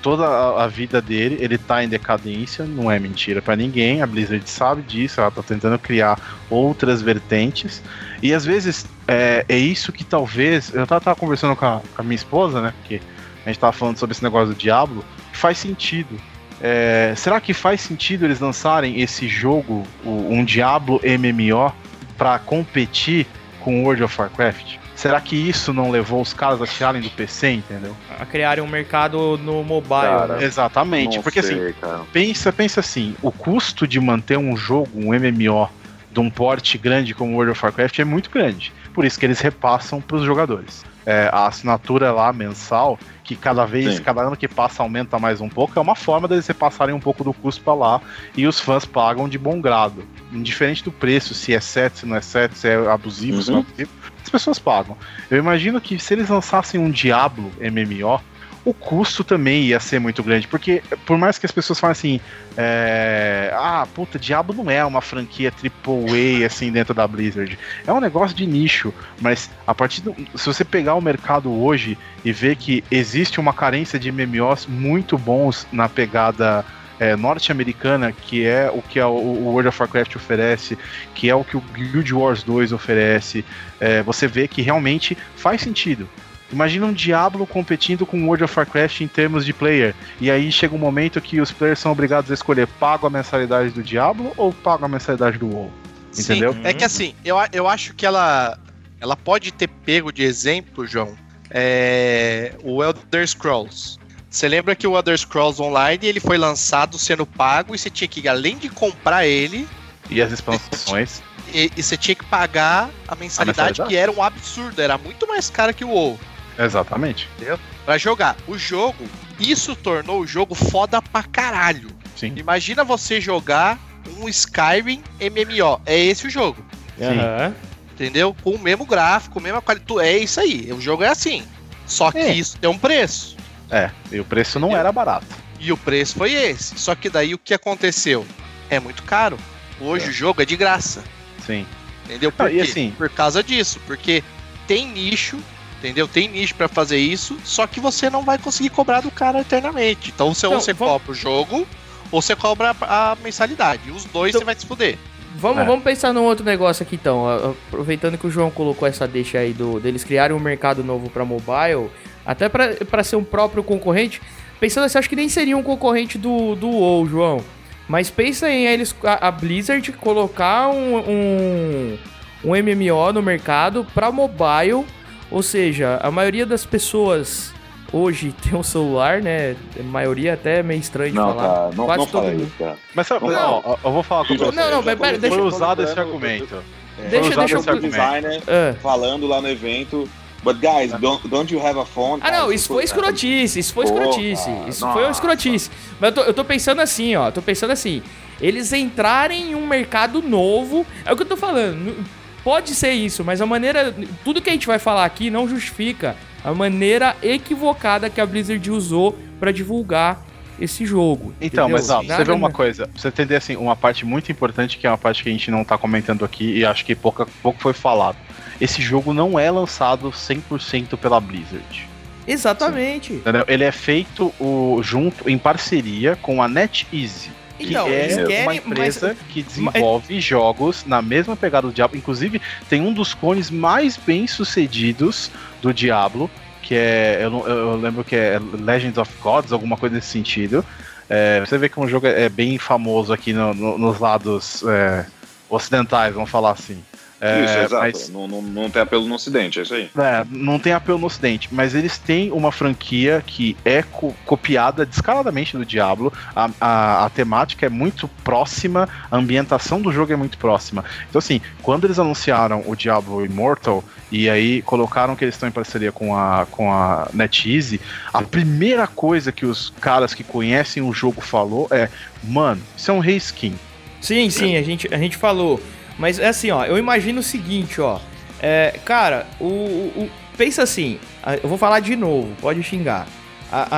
toda a, a vida dele, ele tá em decadência, não é mentira para ninguém, a Blizzard sabe disso, ela tá tentando criar outras vertentes, e às vezes é, é isso que talvez, eu tava, tava conversando com a, com a minha esposa, né, porque a gente tava falando sobre esse negócio do Diablo, faz sentido, é, será que faz sentido eles lançarem esse jogo, um Diablo MMO, para competir com World of Warcraft? Será que isso não levou os caras a tirarem do PC, entendeu? A criarem um mercado no mobile. Cara, né? Exatamente, porque assim, sei, assim, pensa, pensa assim, o custo de manter um jogo, um MMO, de um porte grande como World of Warcraft é muito grande. Por isso que eles repassam para os jogadores. É, a assinatura lá mensal, que cada vez, Sim. cada ano que passa aumenta mais um pouco, é uma forma deles repassarem um pouco do custo para lá e os fãs pagam de bom grado. Indiferente do preço, se é certo, se não é certo, se é abusivo, uhum. se não é uhum. abusivo, as pessoas pagam. Eu imagino que se eles lançassem um Diablo MMO, o custo também ia ser muito grande, porque por mais que as pessoas falem assim, é, ah, puta, Diablo não é uma franquia AAA assim dentro da Blizzard, é um negócio de nicho, mas a partir do, se você pegar o mercado hoje e ver que existe uma carência de MMOs muito bons na pegada é, norte-americana, que é o que a, o World of Warcraft oferece, que é o que o Guild Wars 2 oferece, é, você vê que realmente faz sentido. Imagina um Diablo competindo com World of Warcraft em termos de player. E aí chega um momento que os players são obrigados a escolher: pago a mensalidade do Diablo ou pago a mensalidade do WoW? Entendeu? Sim, é que assim, eu, eu acho que ela, ela pode ter pego de exemplo, João, é, o Elder Scrolls. Você lembra que o Elder Scrolls Online ele foi lançado sendo pago e você tinha que, além de comprar ele. E as expansões. E, e você tinha que pagar a mensalidade, a mensalidade, que era um absurdo, era muito mais cara que o WoW. Exatamente. Entendeu? Pra jogar. O jogo, isso tornou o jogo foda pra caralho. Sim. Imagina você jogar um Skyrim MMO. É esse o jogo. Sim. Entendeu? Com o mesmo gráfico, mesma qualidade. É isso aí. O jogo é assim. Só que é. isso tem um preço. É, e o preço não era barato. E o preço foi esse. Só que daí o que aconteceu? É muito caro. Hoje é. o jogo é de graça. Sim. Entendeu? Por, ah, assim, Por causa disso. Porque tem nicho entendeu? Tem nicho para fazer isso, só que você não vai conseguir cobrar do cara eternamente. Então você, então, ou você vamos... cobra o jogo, ou você cobra a mensalidade. Os dois então, você vai se fuder. Vamos, é. vamos pensar num outro negócio aqui então. Aproveitando que o João colocou essa deixa aí do, deles criarem um mercado novo para mobile, até para ser um próprio concorrente. Pensando assim, acho que nem seria um concorrente do, do WoW, João. Mas pensa em eles, a, a Blizzard colocar um, um, um MMO no mercado para mobile ou seja, a maioria das pessoas hoje tem um celular, né? A maioria até é meio estranho de não, falar. Cara, não, Quase não todo mundo. Isso, cara. Mas sabe, não, não, eu vou falar com você. Não, não, mas pera, deixa Foi usado esse argumento. É, deixa, deixa eu... designer é. falando lá no evento But guys, don't, don't you have a phone? Ah, não, isso foi escrotice, isso foi escrotice. Isso foi escrotice. Mas eu tô, eu tô pensando assim, ó, tô pensando assim. Eles entrarem em um mercado novo, é o que eu tô falando. Pode ser isso, mas a maneira. Tudo que a gente vai falar aqui não justifica a maneira equivocada que a Blizzard usou para divulgar esse jogo. Então, entendeu? mas ó, você vê uma coisa, você entender assim, uma parte muito importante que é uma parte que a gente não tá comentando aqui e acho que pouca, pouco foi falado. Esse jogo não é lançado 100% pela Blizzard. Exatamente. Ele é feito o, junto em parceria com a NetEase que então, é querem, uma empresa mas, que desenvolve mas... jogos na mesma pegada do Diablo. Inclusive, tem um dos clones mais bem sucedidos do Diablo, que é. Eu, eu lembro que é Legends of Gods, alguma coisa nesse sentido. É, você vê que um jogo é bem famoso aqui no, no, nos lados é, ocidentais, vamos falar assim. É, isso, exato. mas- Não, não, não tem apelo no ocidente, é isso aí. É, não tem apelo no ocidente, mas eles têm uma franquia que é co- copiada descaradamente do Diablo. A, a, a temática é muito próxima, a ambientação do jogo é muito próxima. Então, assim, quando eles anunciaram o Diablo Immortal e aí colocaram que eles estão em parceria com a, com a NetEase, a primeira coisa que os caras que conhecem o jogo falou é: mano, isso é um reskin. Sim, sim, a gente, a gente falou. Mas é assim, ó, eu imagino o seguinte, ó. É, cara, o, o- Pensa assim, eu vou falar de novo, pode xingar. A,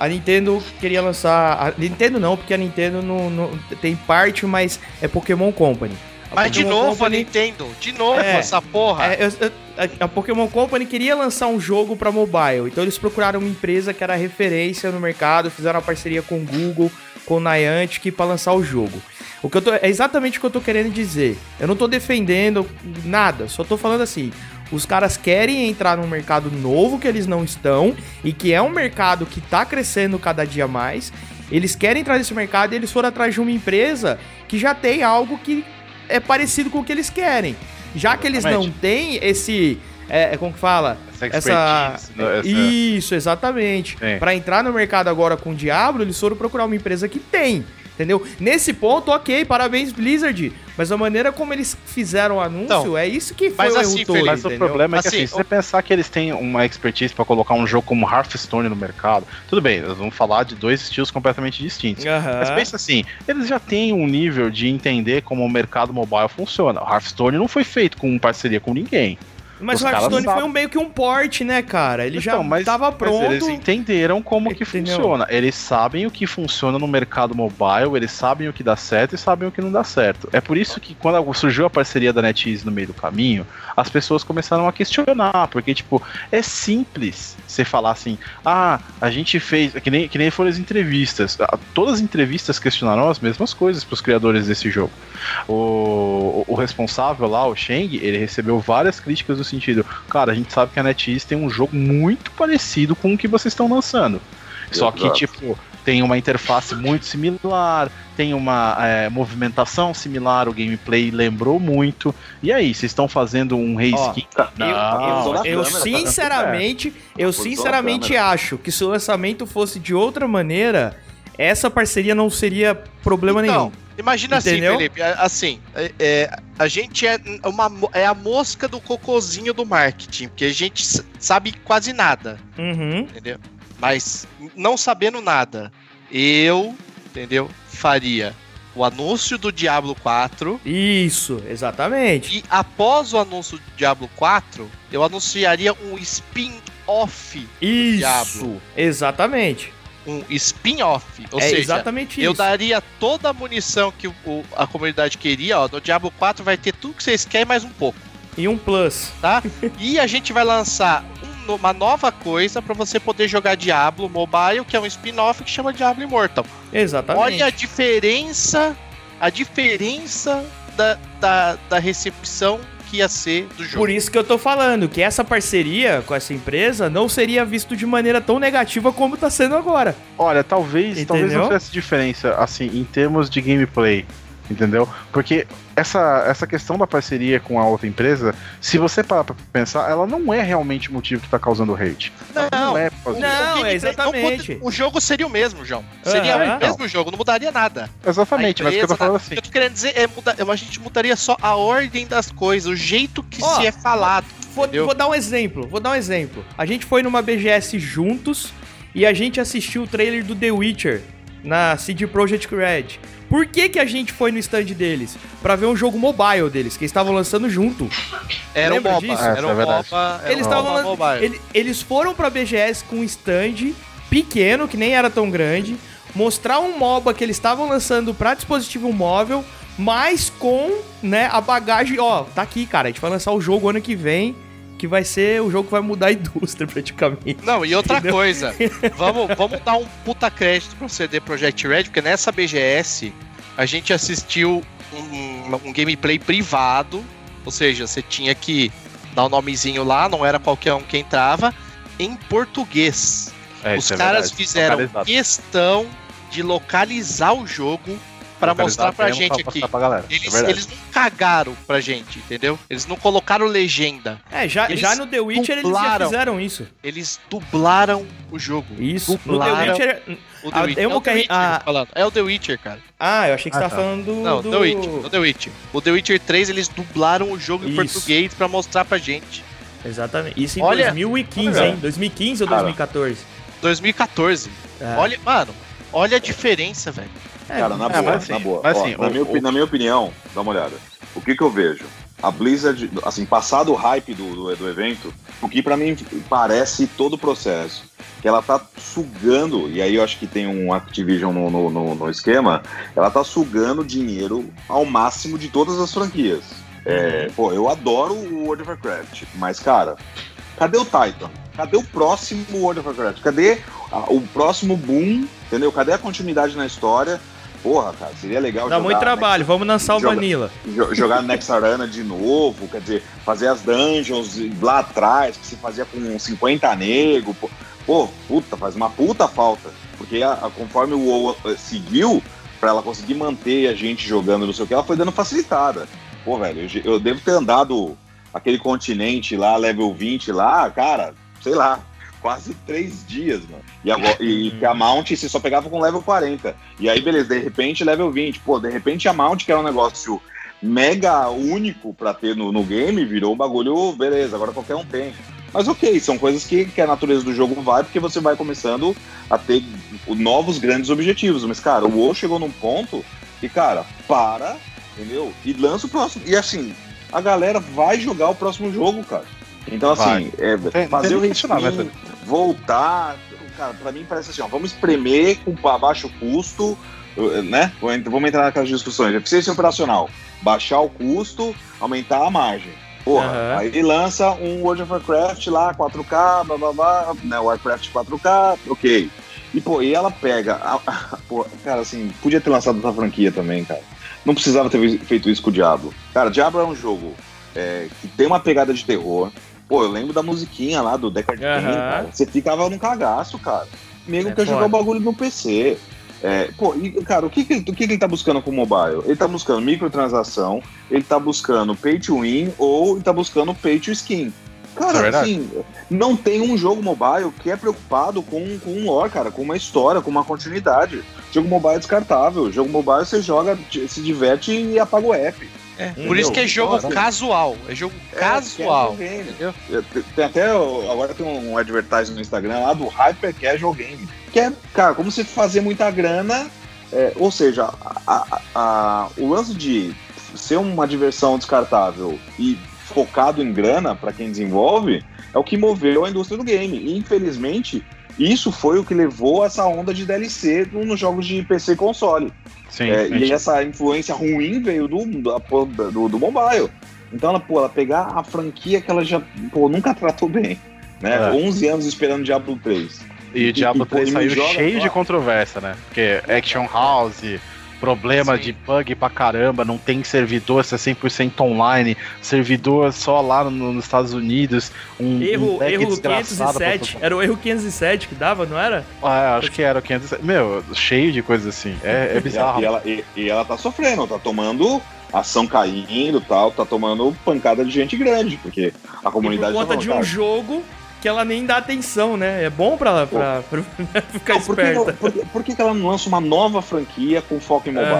a, a Nintendo queria lançar. A Nintendo não, porque a Nintendo não, não- tem parte, mas é Pokémon Company. A Mas de Pokémon novo Company- a Nintendo, de novo É, essa porra. É, a, a Pokémon Company queria lançar um jogo pra mobile, então eles procuraram uma empresa que era referência no mercado, fizeram uma parceria com o Google, com o Niantic para lançar o jogo. O que eu tô, é exatamente o que eu tô querendo dizer. Eu não tô defendendo nada, só tô falando assim. Os caras querem entrar num mercado novo que eles não estão e que é um mercado que tá crescendo cada dia mais. Eles querem entrar nesse mercado e eles foram atrás de uma empresa que já tem algo que é parecido com o que eles querem. Já que eles não têm esse. É, é como que fala? Essa Essa. expertise, né, essa- Isso, exatamente. Pra entrar no mercado agora com o Diablo, eles foram procurar uma empresa que tem. Entendeu? Nesse ponto, ok, parabéns, Blizzard. Mas a maneira como eles fizeram o anúncio Então, é isso que foi mas o assim, todo, Mas o entendeu? problema é que Assim, assim, se você pensar que eles têm uma expertise pra colocar um jogo como Hearthstone no mercado, tudo bem, nós vamos falar de dois estilos completamente distintos. Aham. Mas pensa assim, eles já têm um nível de entender como o mercado mobile funciona. O Hearthstone não foi feito com parceria com ninguém. Mas os o Hearthstone foi um, meio que um port, né, cara? Ele já Então, mas- tava Mas pronto. eles entenderam como que Entendeu? funciona. Eles sabem o que funciona no mercado mobile, eles sabem o que dá certo e sabem o que não dá certo. É por isso que quando surgiu a parceria da NetEase no meio do caminho, as pessoas começaram a questionar, porque tipo, é simples você falar assim: "Ah, a gente fez, que nem que nem foram as entrevistas. Ah, Todas as entrevistas questionaram as mesmas coisas para os criadores desse jogo. O, o responsável lá, o Sheng, ele recebeu várias críticas no sentido, cara, a gente sabe que a NetEase tem um jogo muito parecido com o que vocês estão lançando. Só que, Exato. tipo, tem uma interface muito similar, tem uma é, movimentação similar, o gameplay lembrou muito. E aí, vocês estão fazendo um reskin? Eu, eu- Não, eu câmera, sinceramente, eu sinceramente acho que se o lançamento fosse de outra maneira, essa parceria não seria problema Então, nenhum. Imagina Entendeu? assim, Felipe, a- assim, é- é, a gente é uma é a mosca do cocôzinho do marketing, porque a gente sabe quase nada, Uhum. entendeu? Mas não sabendo nada, eu, entendeu? Faria o anúncio do Diablo 4 Isso, exatamente. e após o anúncio do Diablo 4, eu anunciaria um spin-off, Isso, Diablo. exatamente. Um spin-off, ou é seja, exatamente Eu isso. daria toda a munição que o- a comunidade queria, ó. No Diablo 4 vai ter tudo que vocês querem mais um pouco, E um plus. tá? e a gente vai lançar um uma nova coisa pra você poder jogar Diablo Mobile, que é um spin-off que chama Diablo Immortal. Exatamente. Olha a diferença, a diferença da, da, da recepção que ia ser do jogo. Por isso que eu tô falando que essa parceria com essa empresa não seria visto de maneira tão negativa como tá sendo agora. Olha, talvez, talvez não tivesse diferença, assim, em termos de gameplay. Entendeu? Porque essa, essa questão da parceria com a outra empresa, se você parar pra pensar, ela não é realmente o motivo que tá causando hate. Ela Não, é não, é exatamente. muda- o jogo seria o mesmo, João. Seria Aham. o mesmo jogo, não mudaria nada. Exatamente, A mas o que eu tô empresa, falando O assim. que eu tô querendo dizer é mudar. A gente mudaria só a ordem das coisas, o jeito que Ó, se é falado. Vou, vou dar um exemplo, vou dar um exemplo. A gente foi numa BGS juntos e a gente assistiu o trailer do The Witcher na CD Projekt Red. Por que, que a gente foi no stand deles? Pra ver um jogo mobile deles, que eles estavam lançando junto. Era um Lembra MOBA. disso? É, Era um é verdade. MOBA. Era Eles um estavam MOBA mobile. ele- eles foram pra BGS com um stand pequeno, que nem era tão grande, mostrar um MOBA que eles estavam lançando pra dispositivo móvel, mas com, né, a bagagem, ó, tá aqui, cara, a gente vai lançar o jogo ano que vem, que vai ser o jogo que vai mudar a indústria praticamente. Não, e outra Entendeu? coisa, vamos, vamos dar um puta crédito pro CD Projekt Red, porque nessa BGS a gente assistiu um, um gameplay privado, ou seja, você tinha que dar o nomezinho lá, não era qualquer um que entrava, em português. É, Os é caras verdade. fizeram Localizado. questão de localizar o jogo Pra Localizar mostrar pra gente pra aqui. Pra galera. é Eles, verdade. eles não cagaram pra gente, entendeu? Eles não colocaram legenda. É, já, Eles já no The Witcher eles já dublaram. fizeram isso. Eles dublaram o jogo. Isso. No The Dublaram. Witcher. O The A Witcher. é o The Witcher, a- que eu tô falando. É o The Witcher, cara. Ah, eu achei que você Ah, tava tá. falando do. Não, do... The Witcher. O The Witcher. O The Witcher 3, eles dublaram o jogo em Isso. português pra mostrar pra gente. Exatamente. Isso em Olha- 2015, Olha. hein? 2015 ou Cara. 2014? 2014. É. Olha, mano, olha a diferença, velho. É, Cara, na É, boa, assim, na boa. Ó, na, minha, o- na minha opinião, dá uma olhada. O que que eu vejo? A Blizzard, assim, passado o hype do, do, do evento, o que pra mim parece todo o processo, que ela tá sugando, e aí eu acho que tem um Activision no, no, no- no esquema, ela tá sugando dinheiro ao máximo de todas as franquias. É, pô, eu adoro o World of Warcraft, mas, cara, cadê o Titan? Cadê o próximo World of Warcraft? Cadê a- o próximo boom? Entendeu? Cadê a continuidade na história? Porra, cara, seria legal Dá jogar muito trabalho, vamos lançar o Joga- Vanilla. jo- jogar Next Arena de novo, quer dizer, fazer as dungeons lá atrás, que se fazia com 50 nego. Pô, pô, puta, faz uma puta falta. Porque a- a- conforme o WoW eh, seguiu, pra ela conseguir manter a gente jogando não sei o que, ela foi dando facilitada. Pô, velho, eu, eu devo ter andado aquele continente lá, level 20 lá, cara, sei lá, quase três dias, mano. E, agora, e que a Mount você só pegava com level 40. E aí, beleza, de repente level 20. Pô, de repente a Mount, que era um negócio mega único pra ter no, no game, virou um bagulho, beleza, agora qualquer um tem. Mas ok, são coisas que, que a natureza do jogo vai, porque você vai começando a ter novos grandes objetivos. Mas, cara, o WoW chegou num ponto que, cara, para, entendeu? E lança o próximo. E assim, a galera vai jogar o próximo jogo, cara. Então, assim, é, fazer o reskin, mas- voltar. Cara, pra mim parece assim, ó, vamos espremer com ba- baixo custo, eh, né? Vamos ent- Vamos entrar naquelas discussões. Eficiência operacional, baixar o custo, aumentar a margem. Porra, Aham. aí lança um World of Warcraft lá, 4K, blá blá blá, né? Warcraft 4K, ok. E, pô, e ela pega. a- a- pô, cara, assim, podia ter lançado outra franquia também, cara. Não precisava ter feito isso com o Diablo. Cara, Diablo é um jogo é, que tem uma pegada de terror. Pô, eu lembro da musiquinha lá do Aham. Kane, cara. Você ficava num cagaço, cara. Mesmo É quer jogar foda. o bagulho no PC. É, pô, e, cara, o que, que, o que, que ele tá buscando com o mobile? Ele tá buscando microtransação, ele tá buscando pay to win ou ele tá buscando pay to skin. É Cara, verdade. assim, não tem um jogo mobile que é preocupado com, com um lore, cara, com uma história, com uma continuidade. Jogo mobile é descartável. Jogo mobile você joga, se diverte e apaga o app. É, por isso que é jogo Nossa. casual. É jogo É, casual. Entendeu? É, Tem- até, agora tem um advertising no Instagram lá do Hyper Casual Game. Que é, cara, como você fazer muita grana. é, ou seja, a- a- a- o lance de ser uma diversão descartável e focado em grana para quem desenvolve é o que moveu a indústria do game. E, infelizmente, isso foi o que levou essa onda de DLC no- nos jogos de PC e console. Sim, É, a e essa influência ruim veio do, da- do, do mobile. Então ela, pô, ela pegar a franquia que ela já pô, nunca tratou bem. Né? É. 11 anos esperando Diablo 3. E o Diablo e pra ele 3 saiu joga cheio só. de controvérsia, né? Porque Action House, problema Sim. de bug pra caramba, não tem servidor, se é 100% online, servidor só lá no- nos Estados Unidos, um, Erro, um erro desgraçado pra 507. Era o erro 507 que dava, não era? Ah, acho que era o 500. Meu, cheio de coisas assim. É, é bizarro. e ela, e, e ela tá sofrendo, tá tomando ação caindo tal, tá tomando pancada de gente grande, porque a E por comunidade conta tá de um jogo que ela nem dá atenção, né? É bom pra, pra, pra ficar não, por, que, esperta. por, que- por que que ela não lança uma nova franquia com foco em mobile?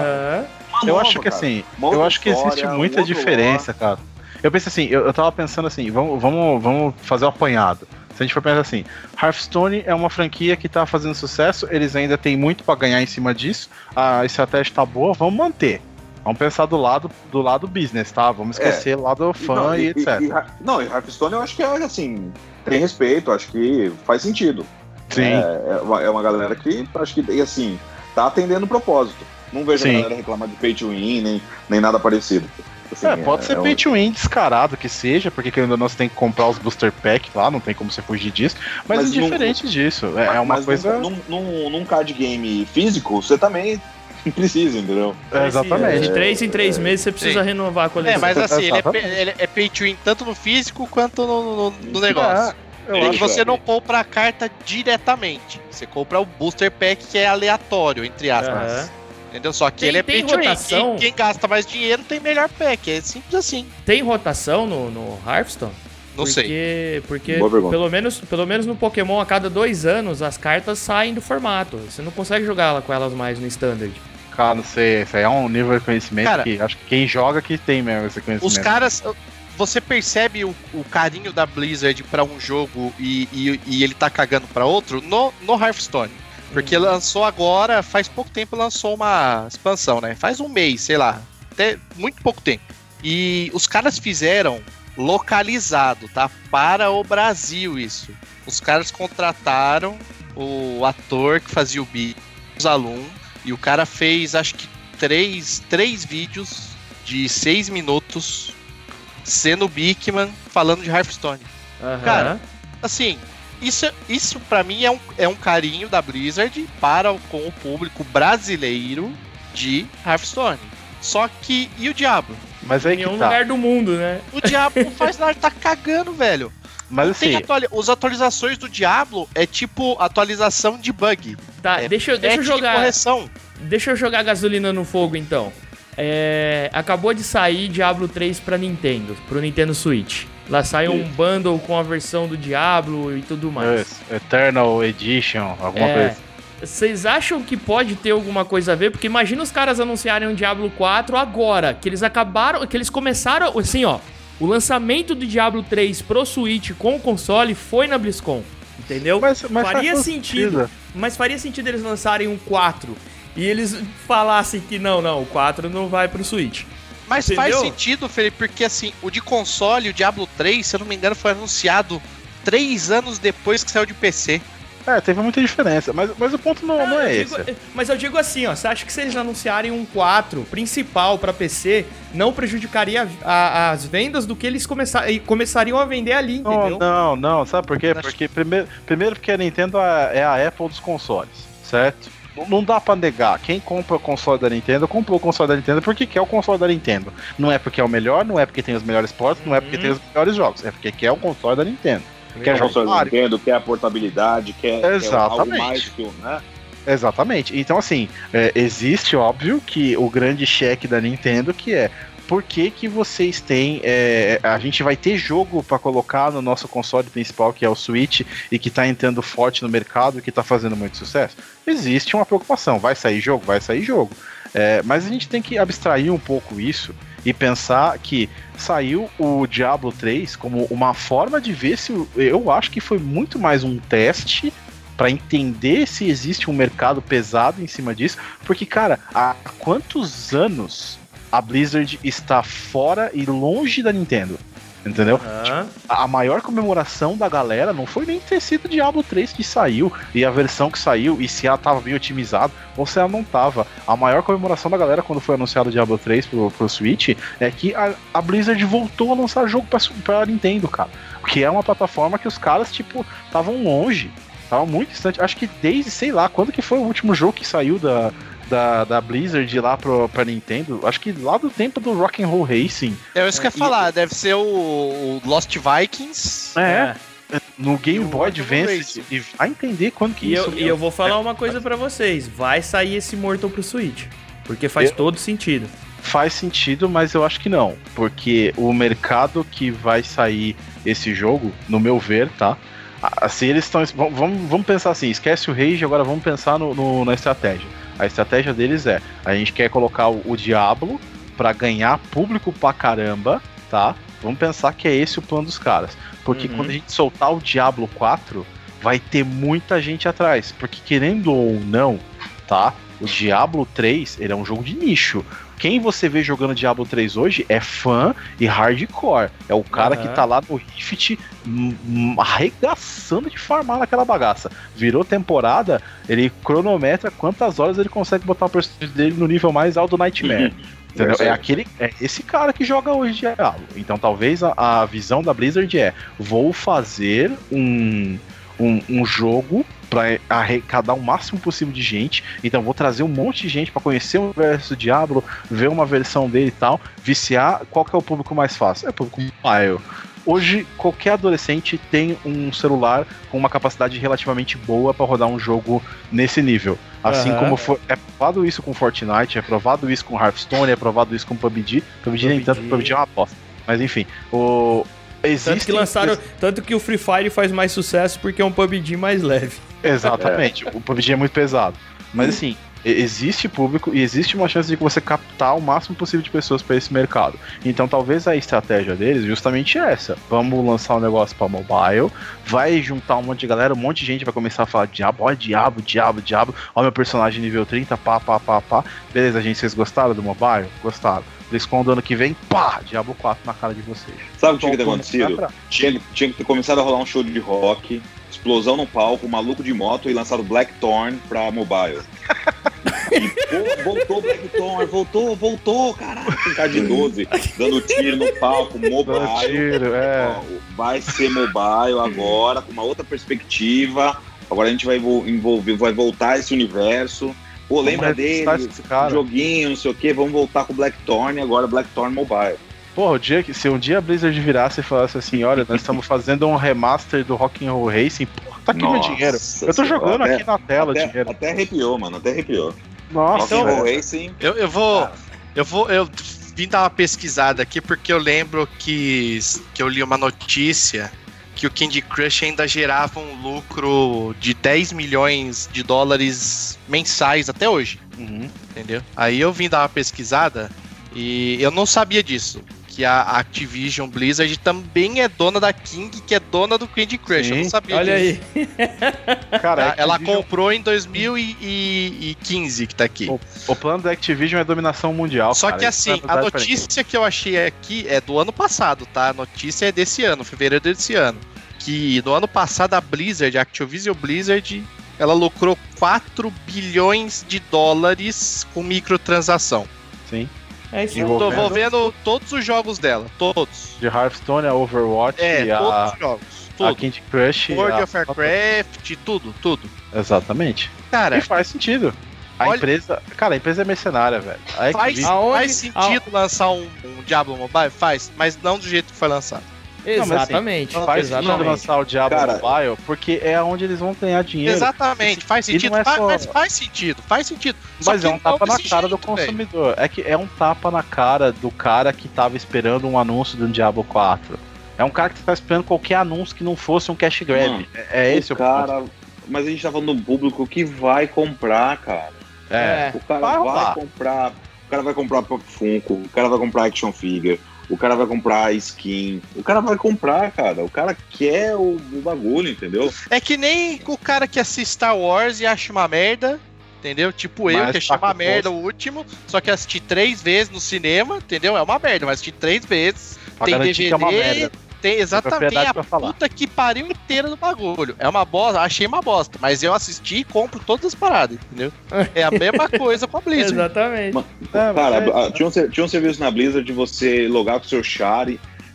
Eu nova, acho que cara. assim, Uma eu acho que existe um muita diferença, cara. Eu pensei assim, eu, eu tava pensando assim, vamos, vamos, vamos fazer o apanhado. Se a gente for pensar assim, Hearthstone é uma franquia que tá fazendo sucesso, eles ainda têm muito pra ganhar em cima disso, a estratégia tá boa, vamos manter. Vamos pensar do lado do lado business, tá? Vamos esquecer o lado fã Não, e, etc. e- não, e Hearthstone eu acho que é assim, tem respeito, acho que faz sentido. Sim. É, é uma, é uma galera que acho que, e assim, tá atendendo o propósito. Não vejo Sim. a galera reclamar de pay to win, nem, nem nada parecido. Assim, É, pode ser um- pay to win descarado que seja, porque querendo ou não, você tem que comprar os booster pack lá, não tem como você fugir disso. Mas, Mas não- indiferente disso, é, é uma mas coisa. Num, num, num card game físico, você também precisa, entendeu? É, exatamente. De três em três É, meses você precisa sim. renovar a coleção. É, mas assim, ele é, ele é pay to win tanto no físico quanto no, no- no negócio. É, eu É que você é. não compra a carta diretamente. Você compra o booster pack que é aleatório, entre aspas. Aham. Entendeu? Só que Tem- ele é tem pay rotação? Quem, quem gasta mais dinheiro tem melhor pack. É simples assim. Tem rotação no, no Hearthstone? Não sei. porque, Porque Boa pergunta. pelo menos, pelo menos no Pokémon, a cada dois anos, as cartas saem do formato. Você não consegue jogar com elas mais no Standard. Cara, não sei, isso aí é um nível de conhecimento Cara, que acho que quem joga que tem mesmo esse conhecimento. Os caras. Você percebe o, o carinho da Blizzard pra um jogo e, e, e ele tá cagando pra outro no, no Hearthstone. Porque Uhum. lançou agora, faz pouco tempo lançou uma expansão, né? Faz um mês, sei lá. Até muito pouco tempo. E os caras fizeram localizado, tá? Para o Brasil isso. Os caras contrataram o ator que fazia o beat, os alunos, e o cara fez acho que três, três vídeos de seis minutos sendo o Bigman falando de Hearthstone. Aham. Cara, Assim, isso, isso para mim é um, é um carinho da Blizzard para o, com o público brasileiro de Hearthstone. Só que, e o Diablo? Mas aí em que nenhum tá. lugar do mundo, né? O Diablo não faz nada, tá cagando, velho. Mas Tem assim, atuali os atualizações do Diablo é tipo atualização de bug. Tá, É deixa, eu- deixa eu de jogar. correção. Deixa eu jogar gasolina no fogo então. É, acabou de sair Diablo 3 pra Nintendo, pro Nintendo Switch. Lá saiu um bundle com a versão do Diablo e tudo mais. Yes, Eternal Edition, alguma É. coisa. Vocês acham que pode ter alguma coisa a ver? Porque imagina os caras anunciarem um Diablo 4 agora, que eles acabaram, que eles começaram, assim, ó, o lançamento do Diablo 3 pro Switch com o console foi na BlizzCon, entendeu? Mas, mas faria sentido, mas faria sentido eles lançarem um 4 e eles falassem que não, não, o 4 não vai pro Switch. Mas Entendeu? faz sentido, Felipe, porque assim, o de console, o Diablo 3, se eu não me engano, foi anunciado três anos depois que saiu de PC. É, teve muita diferença, mas, mas o ponto não, não é esse. digo- mas eu digo assim, ó, você acha que se eles anunciarem um 4 principal pra PC, não prejudicaria a- a- as vendas do que eles começar, e começariam a vender ali, Não, entendeu? não, não, sabe por quê? Porque primeiro, primeiro porque a Nintendo é é a Apple dos consoles, certo? Não- dá pra negar. Quem compra o console da Nintendo, comprou o console da Nintendo porque quer o console da Nintendo. Não é porque é o melhor, não é porque tem os melhores portos, não é porque Uhum. tem os melhores jogos. É porque quer o console da Nintendo. Quer Quer console. Nintendo, quer a portabilidade, quer, quer algo Exatamente. mais que o, né? Exatamente. Então, assim, é, existe, óbvio, que o grande cheque da Nintendo que é por que, que vocês têm. é, a gente vai ter jogo pra colocar no nosso console principal, que é o Switch, e que tá entrando forte no mercado, que tá fazendo muito sucesso? Existe uma preocupação. Vai sair jogo? Vai sair jogo. É, mas a gente tem que abstrair um pouco isso e pensar que saiu o Diablo 3 como uma forma de ver se. Eu acho que foi muito mais um teste Pra entender se existe um mercado pesado em cima disso, porque cara, há quantos anos a Blizzard está fora e longe da Nintendo? Entendeu? Aham. A a maior comemoração da galera não foi nem ter sido Diablo 3 que saiu e a versão que saiu e se ela tava bem otimizada ou se ela não tava. A maior comemoração da galera quando foi anunciado o Diablo 3 pro, pro Switch é que a, a Blizzard voltou a lançar jogo pra, pra Nintendo, cara. Que é uma plataforma que os caras, tipo, estavam longe. Estavam muito distante. Acho que desde, sei lá, quando que foi o último jogo que saiu da, da, da Blizzard lá pro, pra Nintendo? Acho que lá do tempo do Rock'n'Roll Racing. É isso que eu ia e- falar, deve ser o, o Lost Vikings. É, no Game E Boy Advance. E vai entender quando que E isso. eu, e eu vou falar uma coisa pra vocês: vai sair esse Mortal pro Switch. Porque faz Eu- todo sentido. Faz sentido, mas eu acho que não. Porque o mercado que vai sair esse jogo, no meu ver, tá? Assim, eles estão. Vamos, vamos pensar assim: esquece o Rage, agora vamos pensar no, no- na estratégia. A estratégia deles é: a gente quer colocar o, o Diablo pra ganhar público pra caramba, tá? Vamos pensar que é esse o plano dos caras. Porque Uhum. quando a gente soltar o Diablo 4, vai ter muita gente atrás. Porque querendo ou não, tá? O Diablo 3, ele é um jogo de nicho. Quem você vê jogando Diablo 3 hoje é fã e hardcore. É o cara Aham. que tá lá no Rift arregaçando de farmar naquela bagaça. Virou temporada, ele cronometra quantas horas ele consegue botar o personagem dele no nível mais alto do Nightmare. Entendeu? É aquele, é esse cara que joga hoje Diablo. Então talvez a, a visão da Blizzard é: vou fazer um, um, um jogo para arrecadar o máximo possível de gente. Então vou trazer um monte de gente para conhecer o universo do Diablo, ver uma versão dele e tal, viciar. Qual que é o público mais fácil? É o público mobile. Hoje, qualquer adolescente tem um celular com uma capacidade relativamente boa para rodar um jogo nesse nível. Assim Aham. como foi, é provado isso com Fortnite, é provado isso com Hearthstone, é provado isso com PUBG. PUBG, nem PUBG. tanto, PUBG é uma aposta. Mas enfim, o. Existe Tanto que lançaram. Tanto que o Free Fire faz mais sucesso porque é um PUBG mais leve. Exatamente, o PUBG é muito pesado. Mas assim, e- existe público e existe uma chance de você captar o máximo possível de pessoas para esse mercado. Então talvez a estratégia deles justamente é essa. Vamos lançar um negócio para mobile, vai juntar um monte de galera, um monte de gente vai começar a falar diabo, ó diabo, diabo, diabo, ó meu personagem nível 30, pá, pá, pá, pá. Beleza, gente, vocês gostaram do mobile? Gostaram. BlizzCon do ano que vem, pá, Diabo 4 na cara de vocês. Sabe o que tinha que ter Então, acontecido? tinha que ter começado a rolar um show de rock, explosão no palco, maluco de moto e lançado Blackthorn pra mobile. E, pô, voltou Blackthorn, voltou, voltou, caralho, cara de 12, dando tiro no palco, mobile. tiro, é. Vai ser mobile agora, com uma outra perspectiva. Agora a gente vai envol- envolver, vai voltar esse universo. Pô, lembra dele? Joguinho, não sei o que, vamos voltar com Blackthorn agora Blackthorn Mobile. Porra, o dia que, se um dia a Blizzard virasse e falasse assim, olha, nós estamos fazendo um remaster do Rock'n'Roll Racing, porra, tá aqui meu Nossa dinheiro. Eu tô jogando Até- aqui na tela o até, dinheiro. até arrepiou, mano, até arrepiou. Nossa, Então- Rock'n'Roll velho. Racing, Eu, eu vou. Cara. Eu vou. Eu vim dar uma pesquisada aqui porque eu lembro que, que eu li uma notícia que o Candy Crush ainda gerava um lucro de 10 milhões de dólares mensais até hoje, Uhum. entendeu? Aí eu vim dar uma pesquisada e eu não sabia disso. Que a Activision Blizzard também é dona da King, que é dona do Candy Crush. Eu não Sim. sabia Olha disso. aí. Cara? Ela Activision- comprou em 2015 que tá aqui. o plano da Activision é dominação mundial. Só cara, que é assim, uma a notícia que eu achei aqui é do ano passado, tá? A notícia é desse ano, fevereiro desse ano. Que no ano passado a Blizzard, a Activision Blizzard, ela lucrou 4 bilhões de dólares com microtransação. Sim. É isso aí. Tô envolvendo todos os jogos dela, todos. De Hearthstone, a Overwatch, É, e todos a, os jogos. a Tudo. Candy Crush. World a- of Warcraft, tudo, tudo. Exatamente. Cara, E faz sentido. A Olha- empresa. Cara, a empresa é mercenária, velho. A faz, Activision- Aonde- faz sentido lançar um, um Diablo Mobile? Faz, mas não do jeito que foi lançado. Não, assim, Exatamente. Faz sentido exatamente. lançar o Diablo Cara- Mobile porque é onde eles vão ganhar dinheiro. Exatamente, faz não sentido, é só- mas faz sentido, faz sentido. Só Mas é um não tapa na cara do jeito, velho. consumidor. É que é um tapa na cara do cara que tava esperando um anúncio do Diablo 4. É um cara que tá esperando qualquer anúncio que não fosse um cash grab. Mano, é, é esse o, o cara. Mas a gente tá falando do público que vai comprar, cara. ponto. É. O cara Vai vai, comprar. O cara vai comprar Pop Funko, o cara vai comprar action figure, o cara vai comprar skin. O cara vai comprar, cara. O cara quer o, o bagulho, entendeu? É que nem o cara que assiste Star Wars e acha uma merda, entendeu? Tipo eu, Mas que achei tá uma merda o último, só que assisti três vezes no cinema, entendeu? É uma merda, mas assisti três vezes. Pra tem garantir que é uma DVD, merda. Tem exatamente a pra falar. puta que pariu inteira do bagulho. É uma bosta, achei uma bosta, mas eu assisti e compro todas as paradas, entendeu? É a mesma coisa com a Blizzard. Exatamente. Mano, É, cara, mas é- a- tinha, um, tinha um serviço na Blizzard de você logar com o seu char,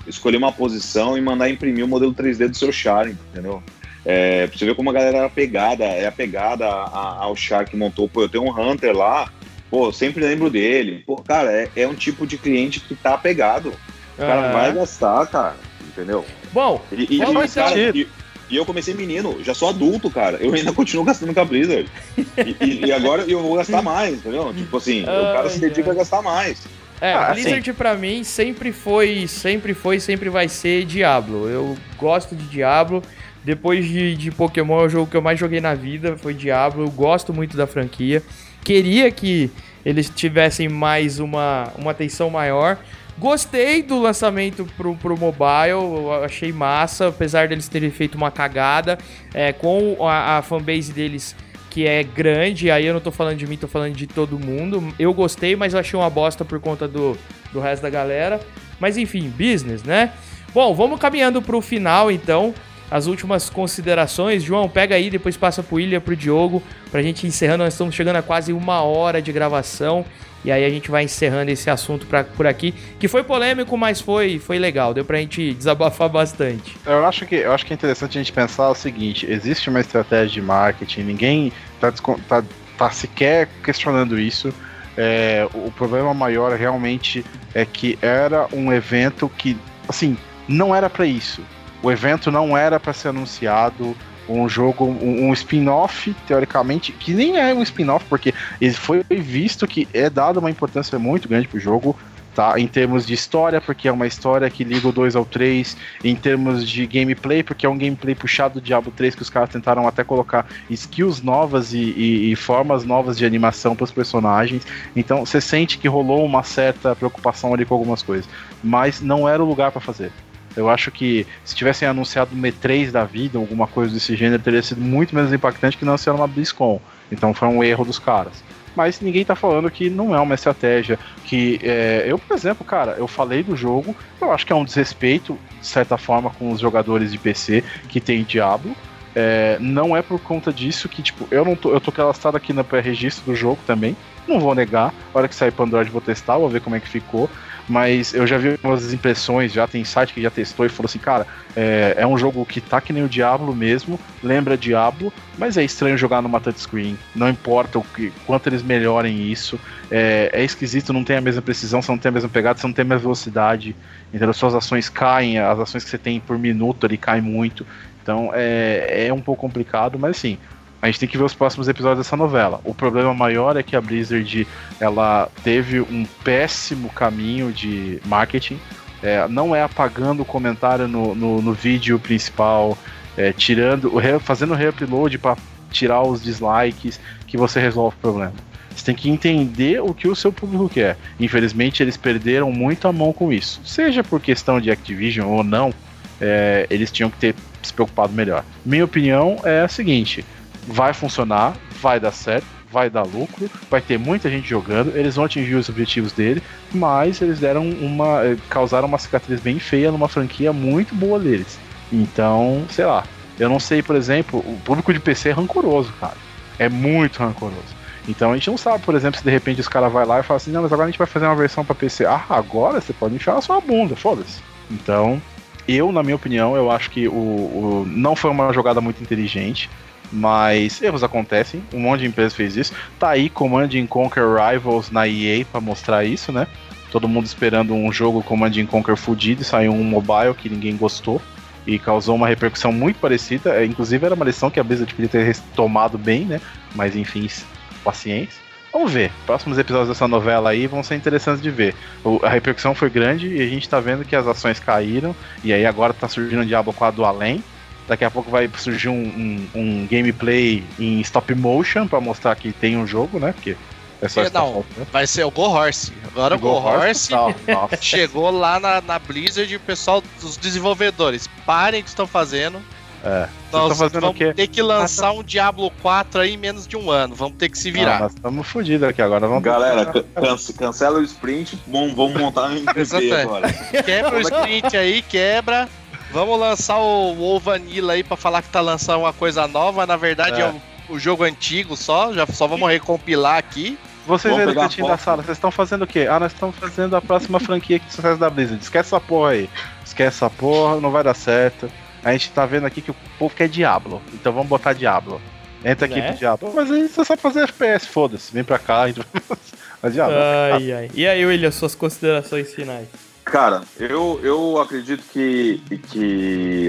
escolher uma posição e mandar imprimir o modelo 3D do seu char, entendeu? É, pra você ver como a galera era apegada, é apegada a- ao char que montou. Pô, eu tenho um Hunter lá, pô, sempre lembro dele. Pô, cara, é, é um tipo de cliente que tá apegado. O cara Aham. vai gastar, cara, entendeu? Bom, E, e- e, cara, e- e eu comecei menino, já sou adulto, cara. Eu ainda continuo gastando com a Blizzard. E, e- e agora eu vou gastar mais, entendeu? Tipo assim, o cara se dedica a gastar mais. É, Ah, Blizzard pra mim sempre foi, sempre foi, sempre vai ser Diablo. Eu gosto de Diablo. Depois de, de Pokémon, é o jogo que eu mais joguei na vida foi Diablo. Eu gosto muito da franquia. Queria que eles tivessem mais uma, uma atenção maior. Gostei do lançamento pro, pro mobile, achei massa, apesar deles terem feito uma cagada é, com a, a fanbase deles que é grande, aí eu não tô falando de mim, tô falando de todo mundo. Eu gostei, mas eu achei uma bosta por conta do, do resto da galera. Mas enfim, business, né? Bom, vamos caminhando pro final então. As últimas considerações. João, pega aí, depois passa pro Ilha, pro Diogo, pra gente encerrando. Nós estamos chegando a quase uma hora de gravação. E aí a gente vai encerrando esse assunto pra, por aqui. Que foi polêmico, mas foi, foi legal. Deu pra gente desabafar bastante. Eu acho, que, eu acho que é interessante a gente pensar o seguinte: existe uma estratégia de marketing, ninguém tá, tá, tá sequer questionando isso. É, o problema maior realmente é que era um evento que, assim, não era para isso. O evento não era para ser anunciado um jogo, um, um spin-off, teoricamente, que nem é um spin-off, porque foi visto que é dado uma importância muito grande pro jogo, tá? Em termos de história, porque é uma história que liga o 2 ao 3, em termos de gameplay, porque é um gameplay puxado do Diablo 3 que os caras tentaram até colocar skills novas e, e, e formas novas de animação para os personagens. Então você sente que rolou uma certa preocupação ali com algumas coisas, mas não era o lugar para fazer. Eu acho que se tivessem anunciado um E3 da vida, alguma coisa desse gênero, teria sido muito menos impactante que ser uma BlizzCon. Então foi um erro dos caras. Mas ninguém tá falando que não é uma estratégia. Que é, eu, por exemplo, cara, eu falei do jogo, eu acho que é um desrespeito, de certa forma, com os jogadores de PC que tem Diablo. É, não é por conta disso que, tipo, eu não tô. Eu tô cadastrado aqui no pré-registro do jogo também. Não vou negar. A hora que sair pro Android vou testar, vou ver como é que ficou mas eu já vi algumas impressões, já tem site que já testou e falou assim, cara, é, é um jogo que tá que nem o Diablo mesmo, lembra Diablo, mas é estranho jogar numa touchscreen. Não importa o que, quanto eles melhorem isso, é, é esquisito, não tem a mesma precisão, você não tem a mesma pegada, você não tem a mesma velocidade, então as suas ações caem, as ações que você tem por minuto ali caem muito. Então é, é um pouco complicado, mas assim, a gente tem que ver os próximos episódios dessa novela. O problema maior é que a Blizzard ela teve um péssimo caminho de marketing. É, não é apagando o comentário no, no, no vídeo principal, é, tirando, fazendo reupload para tirar os dislikes que você resolve o problema. Você tem que entender o que o seu público quer. Infelizmente, eles perderam muito a mão com isso. Seja por questão de Activision ou não, é, eles tinham que ter se preocupado melhor. Minha opinião é a seguinte: vai funcionar, vai dar certo, vai dar lucro, vai ter muita gente jogando, eles vão atingir os objetivos dele, mas eles deram uma. Eh, causaram uma cicatriz bem feia numa franquia muito boa deles. Então, sei lá. Eu não sei, por exemplo, o público de PC é rancoroso, cara. É muito rancoroso. Então a gente não sabe, por exemplo, se de repente os caras vai lá e falam assim, não, mas agora a gente vai fazer uma versão para PC. Ah, agora você pode enfiar a sua bunda, foda-se. Então, eu, na minha opinião, eu acho que o, o, não foi uma jogada muito inteligente. Mas erros acontecem, um monte de empresa fez isso. Tá aí Command Conquer Rivals na EA para mostrar isso, né? Todo mundo esperando um jogo Command Conquer fudido e saiu um mobile que ninguém gostou e causou uma repercussão muito parecida. É, inclusive era uma lição que a Blizzard podia ter tomado bem, né? Mas enfim, paciência. Vamos ver. Próximos episódios dessa novela aí vão ser interessantes de ver. O, a repercussão foi grande e a gente tá vendo que as ações caíram. E aí agora tá surgindo o Diablo 4 do além. Daqui a pouco vai surgir um, um, um gameplay em stop motion para mostrar que tem um jogo, né? Porque é só é, não, vai ser o Go Horse. Agora o Go, Go Horse, Horse chegou lá na, na Blizzard, o pessoal dos desenvolvedores, parem o que estão fazendo. É. Nós vamos ter que lançar um Diablo 4 aí em menos de um ano. Vamos ter que se virar. Ah, nós estamos fodidos aqui agora. Vamos Galera, cancela o sprint. Vamos, vamos montar um MVP agora. Quebra o sprint aí, quebra. Vamos lançar o WoW Vanilla aí pra falar que tá lançando uma coisa nova. Na verdade é, é o, o, jogo antigo só. Já só vamos recompilar aqui. Vocês aí do cantinho da sala, vocês estão fazendo o quê? Ah, nós estamos fazendo a próxima franquia aqui de sucesso da Blizzard. Esquece essa porra aí. Esquece essa porra, não vai dar certo. A gente tá vendo aqui que o povo quer Diablo. Então vamos botar Diablo. Entra aqui né? pro Diablo. Mas aí você sabe fazer FPS, foda-se. Vem pra cá. E... Diablo. Ai, ai. E aí, William, suas considerações finais? Cara, eu, eu acredito que, que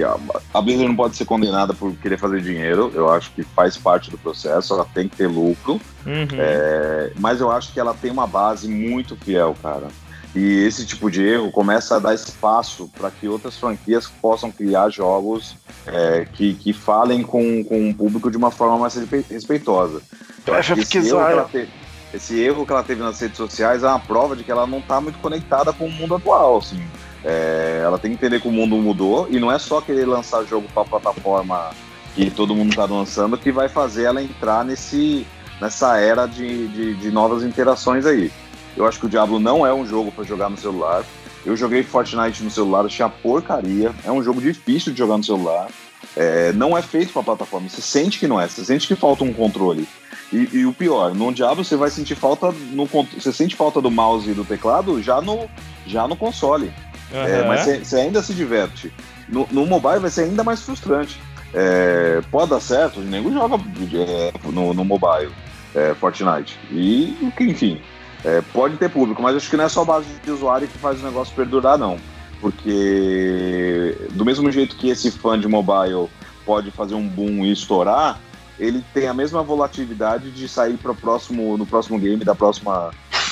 a Blizzard não pode ser condenada por querer fazer dinheiro. Eu acho que faz parte do processo, ela tem que ter lucro. Uhum. É, mas eu acho que ela tem uma base muito fiel, cara. E esse tipo de erro começa a dar espaço para que outras franquias possam criar jogos é, que, que falem com, com o público de uma forma mais respeitosa. Eu acho que ela teve, esse erro que ela teve nas redes sociais é uma prova de que ela não está muito conectada com o mundo atual, assim. É, ela tem que entender que o mundo mudou e não é só querer lançar jogo para plataforma que todo mundo está lançando que vai fazer ela entrar nesse, nessa era de, de, de novas interações aí. Eu acho que o Diablo não é um jogo para jogar no celular. Eu joguei Fortnite no celular, achei a porcaria. É um jogo difícil de jogar no celular. É, não é feito para plataforma. Você sente que não é, você sente que falta um controle. E, e, o pior, no Diablo você vai sentir falta no você sente falta do mouse e do teclado já no já no console. Uhum. É, mas você, ainda se diverte. No, no, mobile vai ser ainda mais frustrante. É, pode dar certo, nego joga é, no, no mobile é, Fortnite. E enfim, é, pode ter público, mas acho que não é só a base de usuário que faz o negócio perdurar, não. Porque do mesmo jeito que esse fã de mobile pode fazer um boom e estourar, ele tem a mesma volatilidade de sair pro próximo, no próximo game da próxima,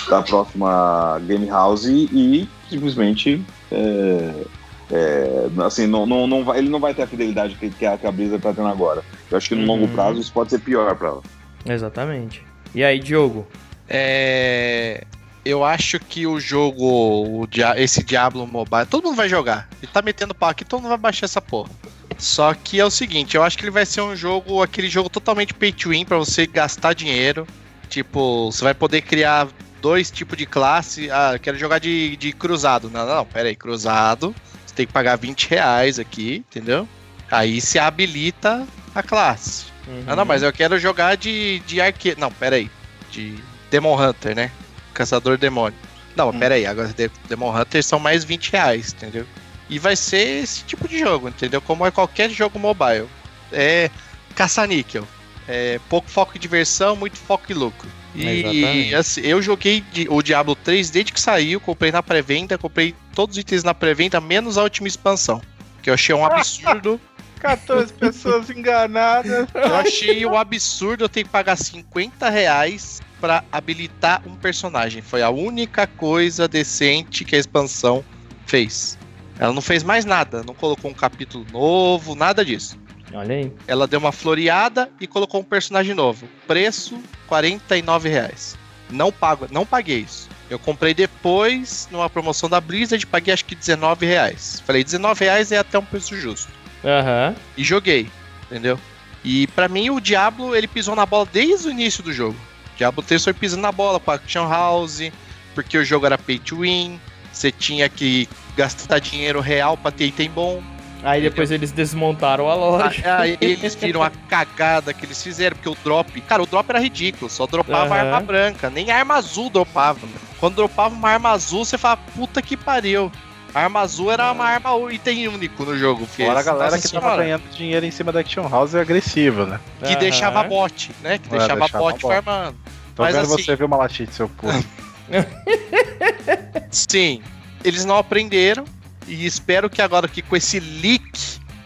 da próxima game house e, simplesmente é, é, assim, não, não, não vai, ele não vai ter a fidelidade que, que a, que a Blizzard tá tendo agora. Eu acho que no Uhum. longo prazo isso pode ser pior para ela. Exatamente. E aí, Diogo? É, eu acho que o jogo, o Dia- esse Diablo Mobile, todo mundo vai jogar. Ele tá metendo pau aqui, todo mundo vai baixar essa porra. Só que é o seguinte, eu acho que ele vai ser um jogo, aquele jogo totalmente pay to win pra você gastar dinheiro. Tipo, você vai poder criar dois tipos de classe. Ah, eu quero jogar de, de cruzado. Não, não, pera aí, cruzado. Você tem que pagar 20 reais aqui, entendeu? Aí se habilita a classe. Ah, não, mas eu quero jogar de, de arqueiro. Não, pera aí. De Demon Hunter, né? Caçador demônio. Não, Hum. pera aí. Agora de- Demon Hunter são mais 20 reais, entendeu? E vai ser esse tipo de jogo, entendeu? Como é qualquer jogo mobile. É caça-níquel. É pouco foco em diversão, muito foco em lucro. E assim, eu joguei o Diablo 3 desde que saiu, comprei na pré-venda, comprei todos os itens na pré-venda, menos a última expansão. Que eu achei um absurdo. 14 pessoas enganadas. Eu achei um absurdo eu ter que pagar 50 reais pra habilitar um personagem. Foi a única coisa decente que a expansão fez. Ela não fez mais nada, não colocou um capítulo novo, nada disso. Olha aí. Ela deu uma floreada e colocou um personagem novo. Preço 49 reais. Não pago, não paguei isso. Eu comprei depois, numa promoção da Blizzard, paguei acho que 19 reais. Falei, 19 reais é até um preço justo Aham. e joguei, entendeu? E pra mim o Diablo ele pisou na bola desde o início do jogo. Diablo 3 foi pisando na bola com a Action House, porque o jogo era pay to win, você tinha que gastar dinheiro real pra ter item bom. Aí depois eles desmontaram a loja. Aí eles viram a cagada que eles fizeram, porque o drop, cara, o drop era ridículo, só dropava Aham. arma branca, nem arma azul dropava. Quando dropava uma arma azul, você fala, puta que pariu. A arma azul era uma arma item único no jogo. Fora a galera nossa que tava senhora. ganhando dinheiro em cima da Action House é agressiva, né? que Aham. deixava bot, né? Que É, deixava, deixava bot bot. farmando. Tô Mas vendo assim- você ver uma latite, seu puto. Sim, eles não aprenderam e espero que agora que com esse leak,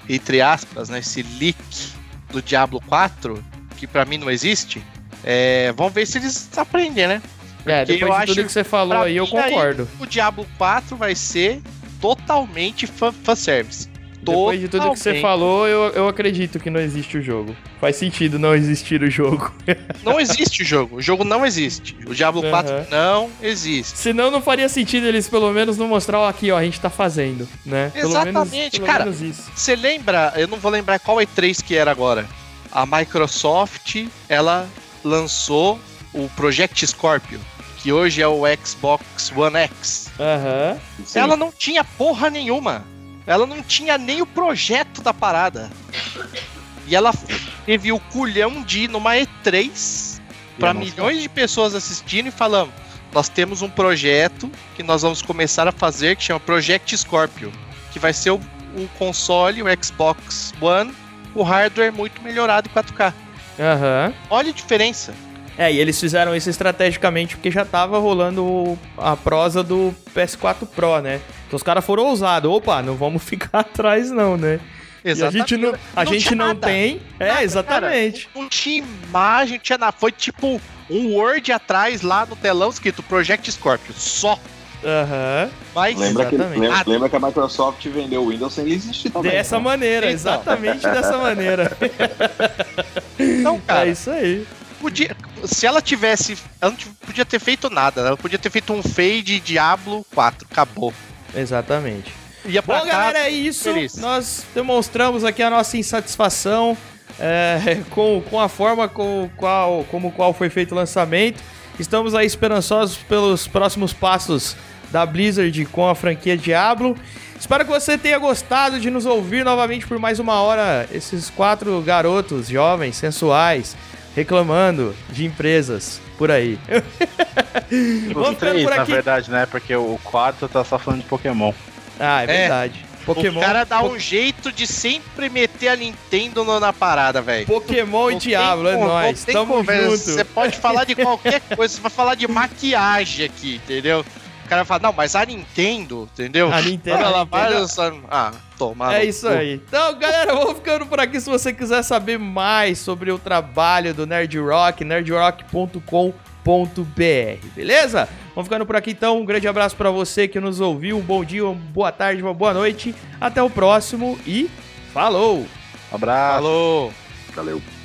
entre aspas, né? Esse leak do Diablo 4, que pra mim não existe, é, vamos ver se eles aprendem, né? É, Porque depois eu de tudo acho- que você falou aí, eu mim, aí- concordo. O Diablo 4 vai ser totalmente fan fanservice. Depois de tudo que você falou, eu, eu acredito que não existe o jogo. Faz sentido não existir o jogo. Não existe o jogo. O jogo não existe. O Diablo 4 Aham. não existe. Senão não faria sentido eles pelo menos não mostrar, ó, aqui, ó, a gente tá fazendo, né? Pelo menos- Exatamente, pelo cara. Você lembra? Eu não vou lembrar qual E3 que era agora. A Microsoft, ela lançou o Project Scorpio, que hoje é o Xbox One X. Aham. Sim. Ela não tinha porra nenhuma. Ela não tinha nem o projeto da parada. E ela teve o culhão de ir numa E3 para milhões de pessoas assistindo e falando: nós temos um projeto que nós vamos começar a fazer que chama Project Scorpio, que vai ser o, o console, o Xbox One, o hardware muito melhorado em 4K. Aham. Olha a diferença. É, e eles fizeram isso estrategicamente porque já tava rolando a prosa do PS4 Pro, né? Então os caras foram ousados. Opa, não vamos ficar atrás não, né? E a gente não, a Não gente não nada. tem. É, Nada, exatamente. Cara, não tinha imagem, não tinha nada. Foi tipo um Word atrás lá no telão escrito Project Scorpio. Só. Aham. Mas Lembra que, Exatamente. lembra, lembra que a Microsoft vendeu o Windows sem ele existir também. Dessa né? maneira, Então. exatamente dessa maneira. não, cara, é isso aí. podia, se ela tivesse. Ela não podia ter feito nada. Ela podia ter feito um fade Diablo 4. Acabou. Exatamente. Ia pra Bom, cá. galera, é isso. feliz. Nós demonstramos aqui a nossa insatisfação é, com, com a forma com qual, como qual foi feito o lançamento. Estamos aí esperançosos pelos próximos passos da Blizzard com a franquia Diablo. Espero que você tenha gostado de nos ouvir novamente por mais uma hora. Esses quatro garotos jovens, sensuais, reclamando de empresas por aí. Os três, por na verdade, né? Porque o quarto tá só falando de Pokémon. Ah, é É. verdade. Pokémon, O cara dá Po- um jeito de sempre meter a Nintendo na parada, velho. Pokémon e Diablo, é nóis. Tamo conversa. junto. Você pode falar de qualquer coisa, você vai falar de maquiagem aqui, entendeu? O cara fala, não, mas a Nintendo, entendeu? A Nintendo, Ela a vai Nintendo- lançar. Ah, toma. É isso aí. Então, galera, vamos ficando por aqui. Se você quiser saber mais sobre o trabalho do Nerd Rock, nerdrock.com.br, beleza? Vamos ficando por aqui então. Um grande abraço pra você que nos ouviu. Um bom dia, uma boa tarde, uma boa noite. Até o próximo e falou! Abraço. Falou. Valeu.